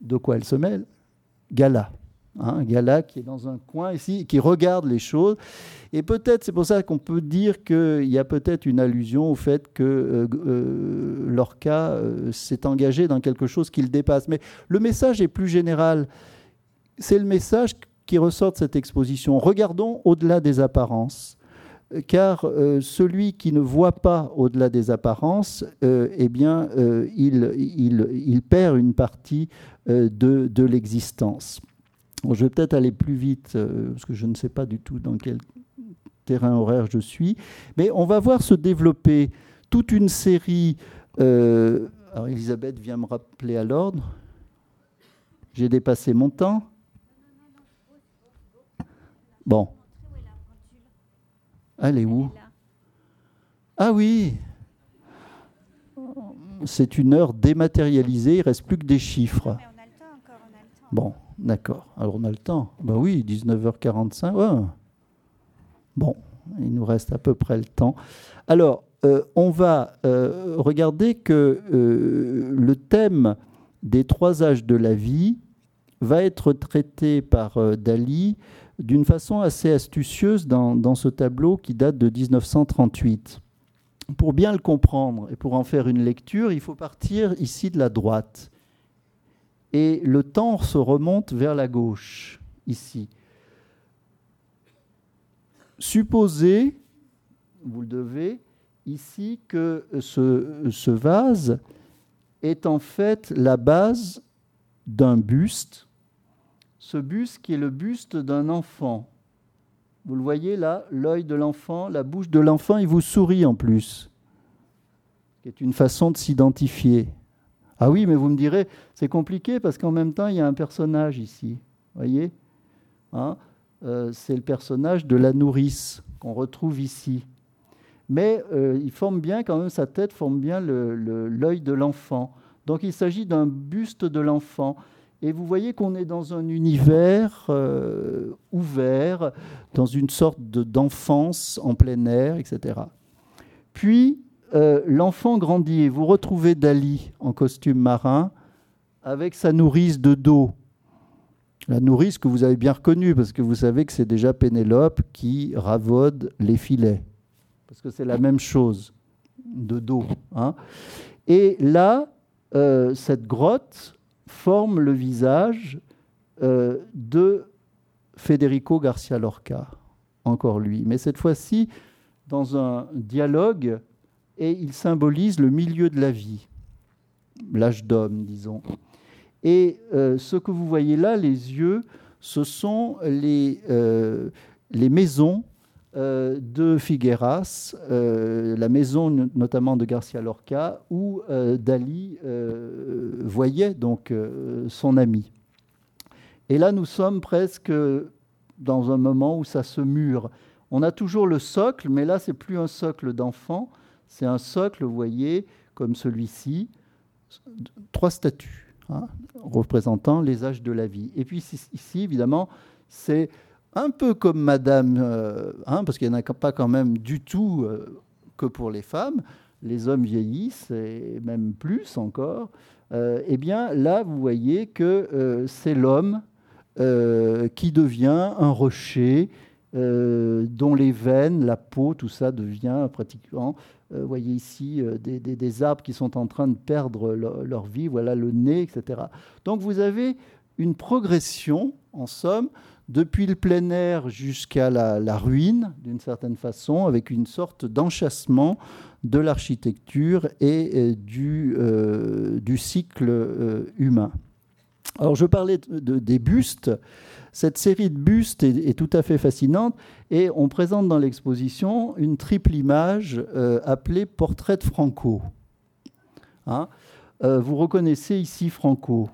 de quoi elle se mêle? Gala. Hein, là qui est dans un coin ici, qui regarde les choses. Et peut-être, c'est pour ça qu'on peut dire qu'il y a peut-être une allusion au fait que euh, Lorca s'est engagé dans quelque chose qui le dépasse. Mais le message est plus général. C'est le message qui ressort de cette exposition. Regardons au-delà des apparences car celui qui ne voit pas au-delà des apparences, eh bien, il, il, perd une partie de, l'existence je vais peut-être aller plus vite, euh, parce que je ne sais pas du tout dans quel terrain horaire je suis, mais on va voir se développer toute une série. Euh, alors Elisabeth vient me rappeler à l'ordre. J'ai dépassé mon temps. Bon. Elle est où? Ah oui C'est une heure dématérialisée, il ne reste plus que des chiffres. Bon. D'accord. Alors on a le temps. Ben oui, 19h45. Bon, il nous reste à peu près le temps. Alors, euh, on va euh, regarder que euh, le thème des trois âges de la vie va être traité par Dali d'une façon assez astucieuse dans, ce tableau qui date de 1938. Pour bien le comprendre et pour en faire une lecture, il faut partir ici de la droite et le temps se remonte vers la gauche, ici. Supposez, vous le devez, ici que ce vase est en fait la base d'un buste, ce buste qui est le buste d'un enfant. Vous le voyez là, l'œil de l'enfant, la bouche de l'enfant, il vous sourit en plus, qui est une façon de s'identifier. Ah oui, mais vous me direz, c'est compliqué parce qu'en même temps, il y a un personnage ici. voyez hein euh, C'est le personnage de la nourrice qu'on retrouve ici. Mais euh, il forme bien, quand même, sa tête forme bien l'œil de l'enfant. Donc il s'agit d'un buste de l'enfant. Et vous voyez qu'on est dans un univers euh, ouvert, dans une sorte d'enfance en plein air, etc. Puis, euh, l'enfant grandit et vous retrouvez Dali en costume marin avec sa nourrice de dos. La nourrice que vous avez bien reconnue parce que vous savez que c'est déjà Pénélope qui ravode les filets. Parce que c'est la même chose de dos. Hein. Et là, euh, cette grotte forme le visage euh, de Federico Garcia Lorca, encore lui. Mais cette fois-ci, dans un dialogue et il symbolise le milieu de la vie, l'âge d'homme, disons. Et euh, ce que vous voyez là, les yeux, ce sont les, euh, les maisons euh, de Figueras, la maison notamment de Garcia Lorca, où Dali voyait donc son ami. Et là, nous sommes presque dans un moment où ça se mure. On a toujours le socle, mais là, c'est plus un socle d'enfant, c'est un socle, vous voyez, comme celui-ci, trois statues hein, représentant les âges de la vie. Et puis ici, évidemment, c'est un peu comme Madame, euh, hein, parce qu'il n'y en a pas quand même du tout euh, que pour les femmes. Les hommes vieillissent, et même plus encore. Euh, eh bien, là, vous voyez que c'est l'homme qui devient un rocher, dont les veines, la peau, tout ça devient pratiquement vous voyez ici des, arbres qui sont en train de perdre leur, vie, voilà le nez, etc. Donc vous avez une progression, en somme, depuis le plein air jusqu'à la, ruine, d'une certaine façon, avec une sorte d'enchassement de l'architecture et euh, du, cycle humain. Alors je parlais de, des bustes. Cette série de bustes est, tout à fait fascinante et on présente dans l'exposition une triple image euh, appelée Portrait de Franco. Hein? Euh, vous reconnaissez ici Franco.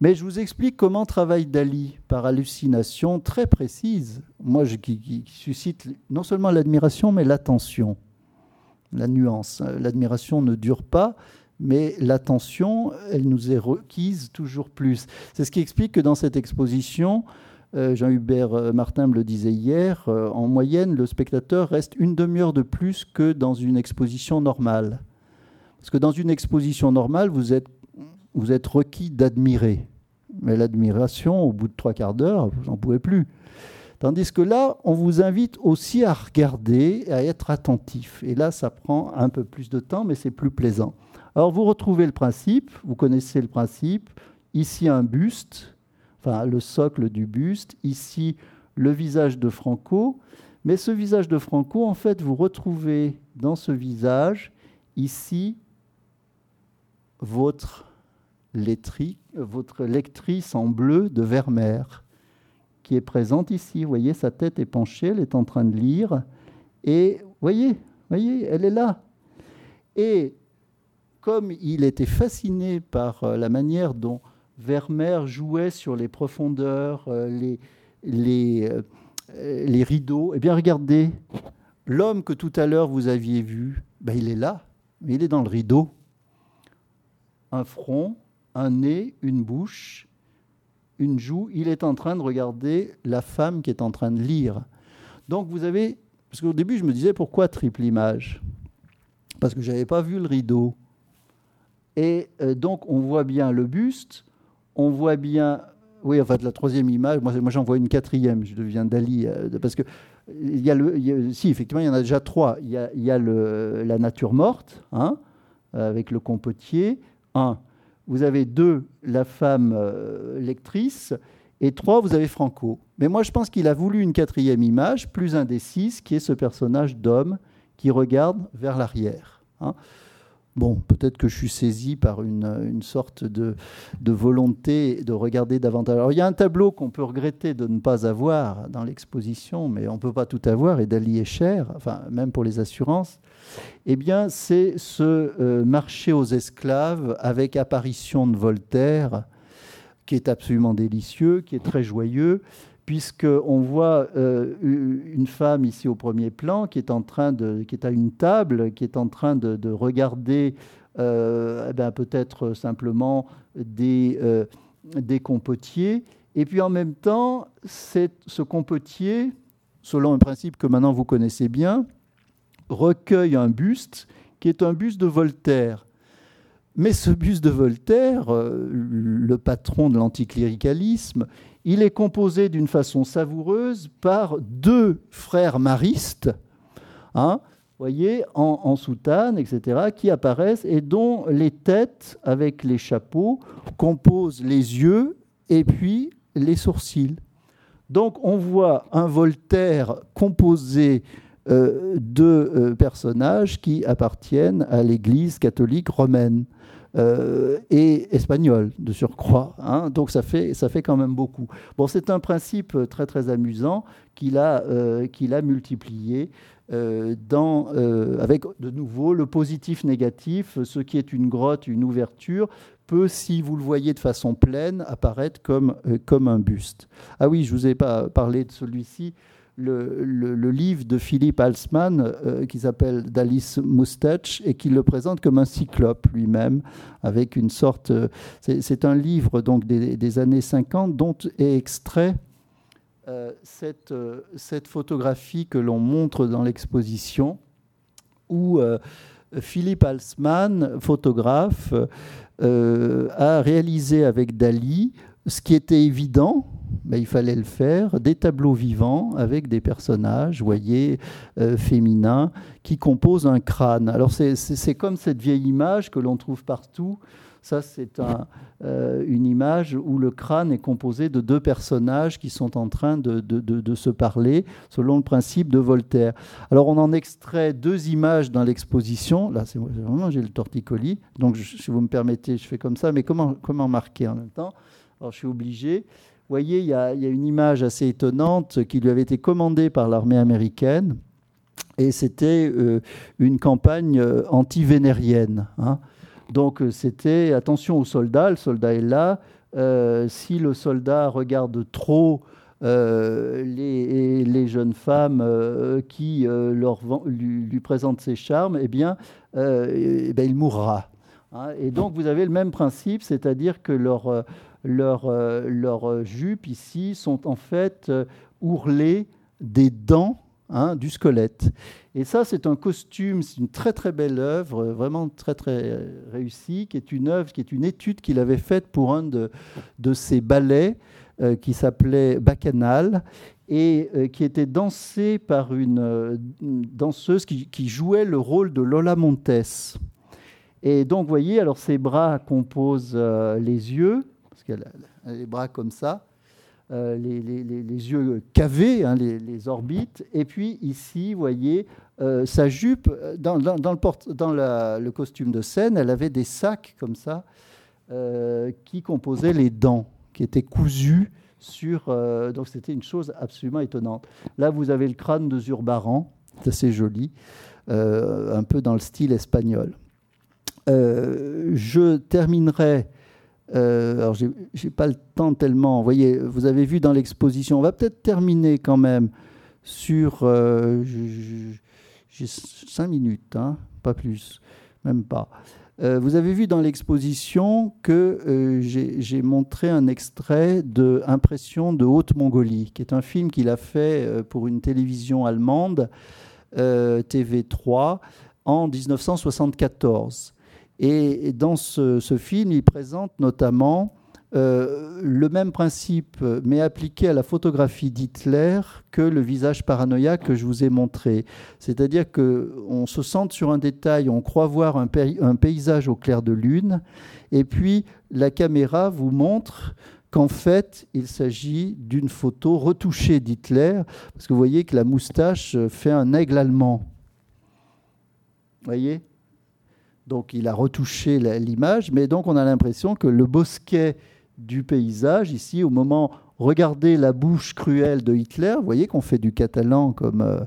Mais je vous explique comment travaille Dali par hallucination très précise, moi qui suscite non seulement l'admiration mais l'attention, la nuance. L'admiration ne dure pas, mais l'attention, elle nous est requise toujours plus. C'est ce qui explique que dans cette exposition, euh, Jean-Hubert euh, Martin me le disait hier, euh, en moyenne, le spectateur reste une demi-heure de plus que dans une exposition normale. Parce que dans une exposition normale, vous êtes, vous êtes requis d'admirer. mais l'admiration, au bout de trois quarts d'heure, vous n'en pouvez plus. Tandis que là, on vous invite aussi à regarder et à être attentif. Et là, ça prend un peu plus de temps, mais c'est plus plaisant. Alors, vous retrouvez le principe, vous connaissez le principe. Ici, un buste, enfin le socle du buste. Ici, le visage de Franco. Mais ce visage de Franco, en fait, vous retrouvez dans ce visage, ici, votre, votre lectrice en bleu de Vermeer qui est présente ici. Vous voyez, sa tête est penchée, elle est en train de lire. Et voyez, voyez, elle est là. Et comme il était fasciné par euh, la manière dont Vermeer jouait sur les profondeurs, euh, les, les, euh, les rideaux, eh bien regardez, l'homme que tout à l'heure vous aviez vu, ben, il est là, mais il est dans le rideau. Un front, un nez, une bouche, une joue, il est en train de regarder la femme qui est en train de lire. Donc vous avez, parce qu'au début je me disais pourquoi triple image? Parce que je n'avais pas vu le rideau. Et euh, donc on voit bien le buste, on voit bien, oui, enfin de la troisième image, moi, j'en vois une quatrième, je deviens Dali, euh, parce que il y a le, si effectivement il y en a déjà trois. Il y a, la nature morte, hein, avec le compotier, un. Vous avez deux, la femme euh, lectrice, et trois, vous avez Franco. Mais moi, je pense qu'il a voulu une quatrième image, plus indécise, qui est ce personnage d'homme qui regarde vers l'arrière. Hein. Bon, peut-être que je suis saisi par une, sorte de, volonté de regarder davantage. Alors, il y a un tableau qu'on peut regretter de ne pas avoir dans l'exposition, mais on ne peut pas tout avoir, et Dali est cher, enfin, même pour les assurances. Eh bien, c'est ce euh, marché aux esclaves avec apparition de Voltaire, qui est absolument délicieux, qui est très joyeux, puisqu'on voit euh, une femme ici au premier plan qui est, de, à une table, qui est en train de, regarder euh, eh ben, peut-être simplement des, des compotiers. Et puis en même temps, ce compotier, selon un principe que maintenant vous connaissez bien, recueille un buste qui est un buste de Voltaire. Mais ce buste de Voltaire, le patron de l'anticléricalisme, il est composé d'une façon savoureuse par deux frères maristes, hein, voyez, en, soutane, etc., qui apparaissent et dont les têtes, avec les chapeaux, composent les yeux et puis les sourcils. Donc on voit un Voltaire composé euh, de euh, personnages qui appartiennent à l'Église catholique romaine. Euh, et espagnol de surcroît. Hein. donc ça fait, ça fait quand même beaucoup. Bon, c'est un principe très très amusant qu'il a, euh, qu'il a multiplié euh, avec de nouveau le positif-négatif. Ce qui est une grotte, une ouverture, peut, si vous le voyez de façon pleine, apparaître comme, comme un buste. Ah oui, je ne vous ai pas parlé de celui-ci le, livre de Philippe Halsman euh, qui s'appelle D'Alice Moustache et qui le présente comme un cyclope lui-même, avec une sorte. Euh, c'est un livre donc des, années 50 dont est extrait euh, cette, cette, photographie que l'on montre dans l'exposition où Philippe Halsman, photographe, a réalisé avec Dali ce qui était évident, il fallait le faire, des tableaux vivants avec des personnages, voyez, euh, féminins, qui composent un crâne. Alors c'est comme cette vieille image que l'on trouve partout. Ça, c'est un, euh, une image où le crâne est composé de deux personnages qui sont en train de, de, de, se parler, selon le principe de Voltaire. Alors, on en extrait deux images dans l'exposition. Là, c'est vraiment, j'ai le torticolis. Donc, si vous me permettez, je fais comme ça. Mais comment, comment marquer en même temps? Alors je suis obligé. Vous voyez, il y, a, une image assez étonnante qui lui avait été commandée par l'armée américaine. Et c'était euh, une campagne euh, anti-vénérienne. Hein. Donc euh, c'était attention au soldat, le soldat est là. si le soldat regarde trop les, jeunes femmes qui lui, présentent ses charmes, eh bien, eh bien il mourra. Hein. Et donc vous avez le même principe, c'est-à-dire que leur, leurs leur jupes ici sont en fait euh, ourlées des dents hein, du squelette. Et ça, c'est un costume, c'est une très très belle œuvre, vraiment très très réussie, qui est une œuvre, qui est une étude qu'il avait faite pour un de, de ses ballets euh, qui s'appelait Bacchanal et euh, qui était dansé par une, euh, danseuse qui, qui, jouait le rôle de Lola Montes. Et donc, vous voyez, alors ses bras composent les yeux, qu'elle a les bras comme ça, les, les, yeux cavés, hein, les, orbites, et puis ici, vous voyez, sa jupe, dans, le, costume de scène, elle avait des sacs comme ça, qui composaient les dents qui était cousu sur. Euh, donc c'était une chose absolument étonnante. Là, vous avez le crâne de Zurbaran, c'est assez joli, euh, un peu dans le style espagnol. Euh, je terminerai. Alors, j'ai pas le temps tellement. Vous voyez, vous avez vu dans l'exposition. On va peut-être terminer quand même sur. j'ai cinq minutes, hein, pas plus, même pas. Euh, vous avez vu dans l'exposition que euh, j'ai montré un extrait de Impression de Haute-Mongolie, qui est un film qu'il a fait euh, pour une télévision allemande, TV3, en 1974. Et dans ce, film, il présente notamment euh, le même principe, mais appliqué à la photographie d'Hitler, que le visage paranoïaque que je vous ai montré. C'est-à-dire qu'on se sente sur un détail, on croit voir un, un, paysage au clair de lune, et puis la caméra vous montre qu'en fait, il s'agit d'une photo retouchée d'Hitler, parce que vous voyez que la moustache fait un aigle allemand. Vous voyez? Donc il a retouché l'image, mais donc on a l'impression que le bosquet du paysage. Ici, au moment, regardez la bouche cruelle de Hitler. Vous voyez qu'on fait du catalan comme, euh,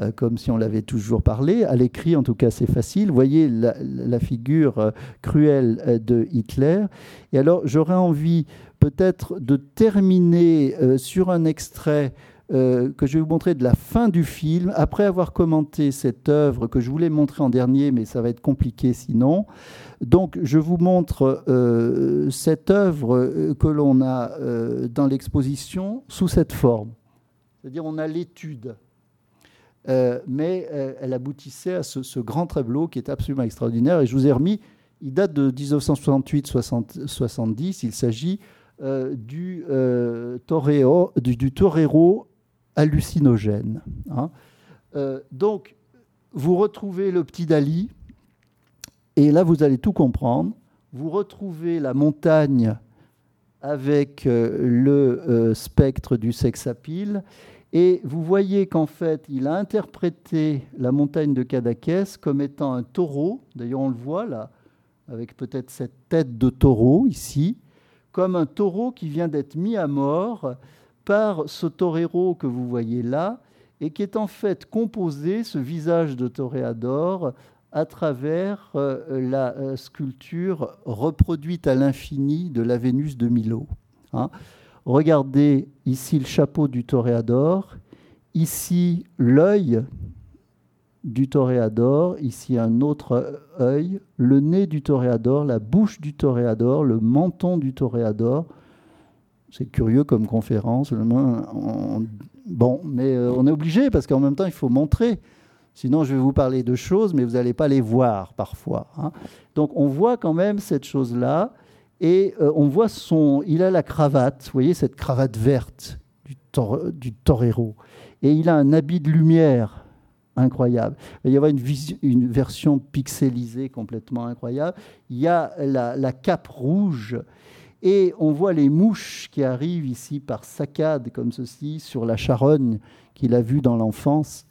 euh, comme si on l'avait toujours parlé. À l'écrit, en tout cas, c'est facile. Vous voyez la, figure euh, cruelle de Hitler. Et alors, j'aurais envie peut-être de terminer sur un extrait euh, que je vais vous montrer de la fin du film, après avoir commenté cette œuvre que je voulais montrer en dernier, mais ça va être compliqué sinon. Donc, je vous montre euh, cette œuvre euh, que l'on a dans l'exposition sous cette forme. C'est-à-dire, on a l'étude. mais elle aboutissait à ce, grand tableau qui est absolument extraordinaire. Et je vous ai remis, il date de 1968-70. Il s'agit du, torero, du, du torero hallucinogène. Hein. Euh, donc, vous retrouvez le petit Dali, et là, vous allez tout comprendre. Vous retrouvez la montagne avec euh, le euh, spectre du sexapile, et vous voyez qu'en fait, il a interprété la montagne de Cadaquès comme étant un taureau, d'ailleurs on le voit là, avec peut-être cette tête de taureau ici, comme un taureau qui vient d'être mis à mort par ce torero que vous voyez là, et qui est en fait composé, ce visage de toréador, à travers euh, la euh, sculpture reproduite à l'infini de la Vénus de Milo. Hein. Regardez ici le chapeau du toréador, ici l'œil du toréador, ici un autre œil, le nez du toréador, la bouche du toréador, le menton du toréador, c'est curieux comme conférence. Bon, mais euh, on est obligé parce qu'en même temps, il faut montrer. Sinon, je vais vous parler de choses, mais vous n'allez pas les voir parfois. Hein. Donc, on voit quand même cette chose-là. Et euh, on voit son. Il a la cravate, vous voyez, cette cravate verte du, du torero. Et il a un habit de lumière incroyable. Il va y avoir une, version pixelisée complètement incroyable. Il y a la cape rouge et on voit les mouches qui arrivent ici par saccades comme ceci sur la charogne qu'il a vue dans l'enfance.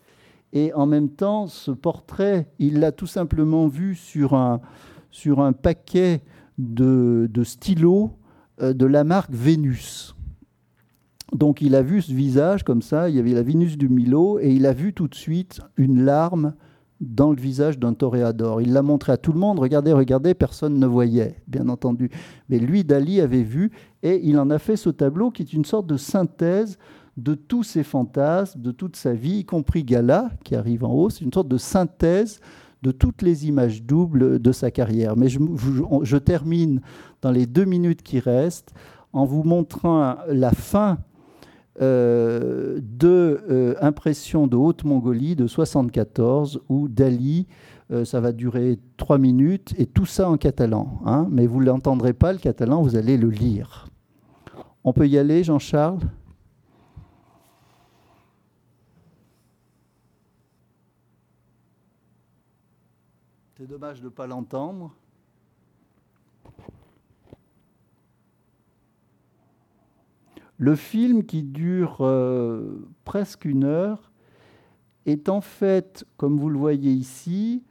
Et en même temps, ce portrait, il l'a tout simplement vu sur un, sur un paquet de, de stylos euh, de la marque Vénus. Donc il a vu ce visage comme ça, il y avait la Vénus du Milo, et il a vu tout de suite une larme dans le visage d'un toréador. Il l'a montré à tout le monde, regardez, regardez, personne ne voyait, bien entendu. Mais lui, Dali avait vu, et il en a fait ce tableau qui est une sorte de synthèse de tous ses fantasmes, de toute sa vie, y compris Gala, qui arrive en haut. C'est une sorte de synthèse de toutes les images doubles de sa carrière. Mais je, je termine dans les deux minutes qui restent en vous montrant la fin euh, de euh, de Haute-Mongolie de 74, où Dali, euh, ça va durer trois minutes, et tout ça en catalan. Hein, mais vous ne l'entendrez pas, le catalan, vous allez le lire. On peut y aller, Jean-Charles? C'est dommage de ne pas l'entendre. Le film qui dure euh, presque une heure est en fait, comme vous le voyez ici,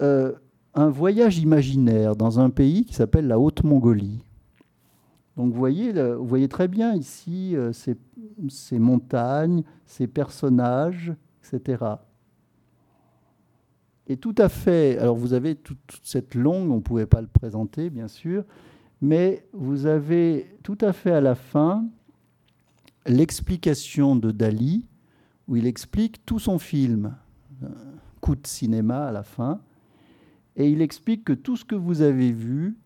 euh, un voyage imaginaire dans un pays qui s'appelle la Haute-Mongolie. Donc vous voyez, vous voyez très bien ici euh, ces, montagnes, ces personnages, etc. Et tout à fait, alors vous avez toute cette longue, on ne pouvait pas le présenter bien sûr, mais vous avez tout à fait à la fin l'explication de Dali, où il explique tout son film, coup de cinéma à la fin, et il explique que tout ce que vous avez vu,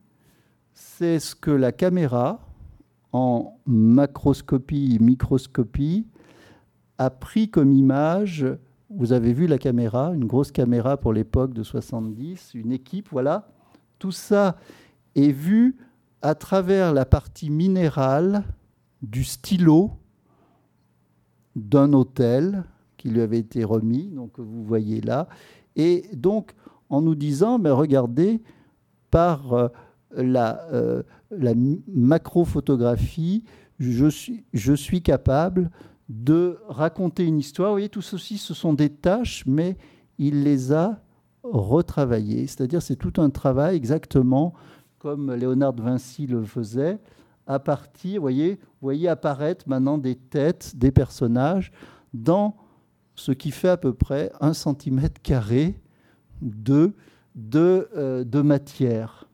c'est ce que la caméra, en macroscopie, microscopie, a pris comme image. Vous avez vu la caméra, une grosse caméra pour l'époque de 70, une équipe, voilà. Tout ça est vu à travers la partie minérale du stylo d'un hôtel qui lui avait été remis, donc vous voyez là, et donc en nous disant, mais regardez, par euh, la, euh, la macrophotographie, je suis, je suis capable de raconter une histoire. Vous voyez, tout ceci, ce sont des tâches, mais il les a retravaillées. C'est-à-dire, c'est tout un travail exactement comme Léonard de Vinci le faisait, à partir, vous voyez, voyez apparaître maintenant des têtes, des personnages dans ce qui fait à peu près un centimètre carré de, de, euh, de matière.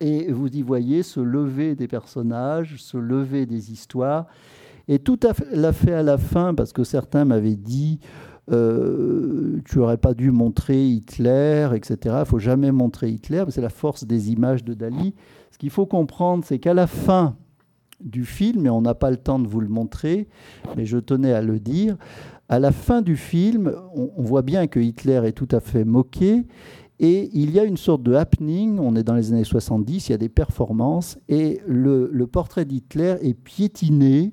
Et vous y voyez se lever des personnages, se lever des histoires. Et tout à fait à la fin, parce que certains m'avaient dit euh, tu n'aurais pas dû montrer Hitler, etc. Il faut jamais montrer Hitler, c'est la force des images de Dali. Qu'il faut comprendre, c'est qu'à la fin du film, et on n'a pas le temps de vous le montrer, mais je tenais à le dire, à la fin du film, on, voit bien que Hitler est tout à fait moqué, et il y a une sorte de happening, on est dans les années 70, il y a des performances, et le, portrait d'Hitler est piétiné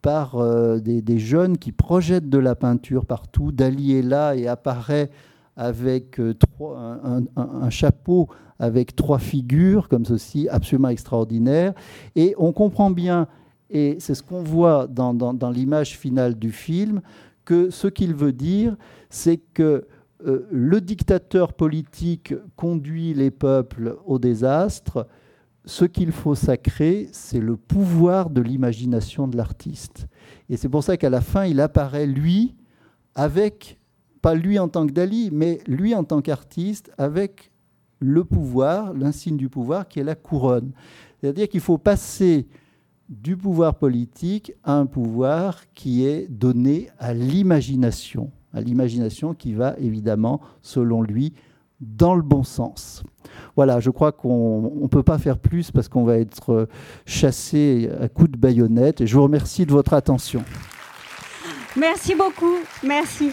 par euh, des, jeunes qui projettent de la peinture partout. Dali est là et apparaît avec un, chapeau avec trois figures comme ceci, absolument extraordinaire. Et on comprend bien, et c'est ce qu'on voit dans, l'image finale du film, que ce qu'il veut dire, c'est que euh, le dictateur politique conduit les peuples au désastre, ce qu'il faut sacrer, c'est le pouvoir de l'imagination de l'artiste. Et c'est pour ça qu'à la fin, il apparaît, lui, avec, pas lui en tant que Dali, mais lui en tant qu'artiste, avec le pouvoir, l'insigne du pouvoir, qui est la couronne. C'est-à-dire qu'il faut passer du pouvoir politique à un pouvoir qui est donné à l'imagination, à l'imagination qui va évidemment, selon lui, dans le bon sens. Voilà, je crois qu'on ne peut pas faire plus parce qu'on va être chassé à coups de baïonnette. Et je vous remercie de votre attention. Merci beaucoup. Merci.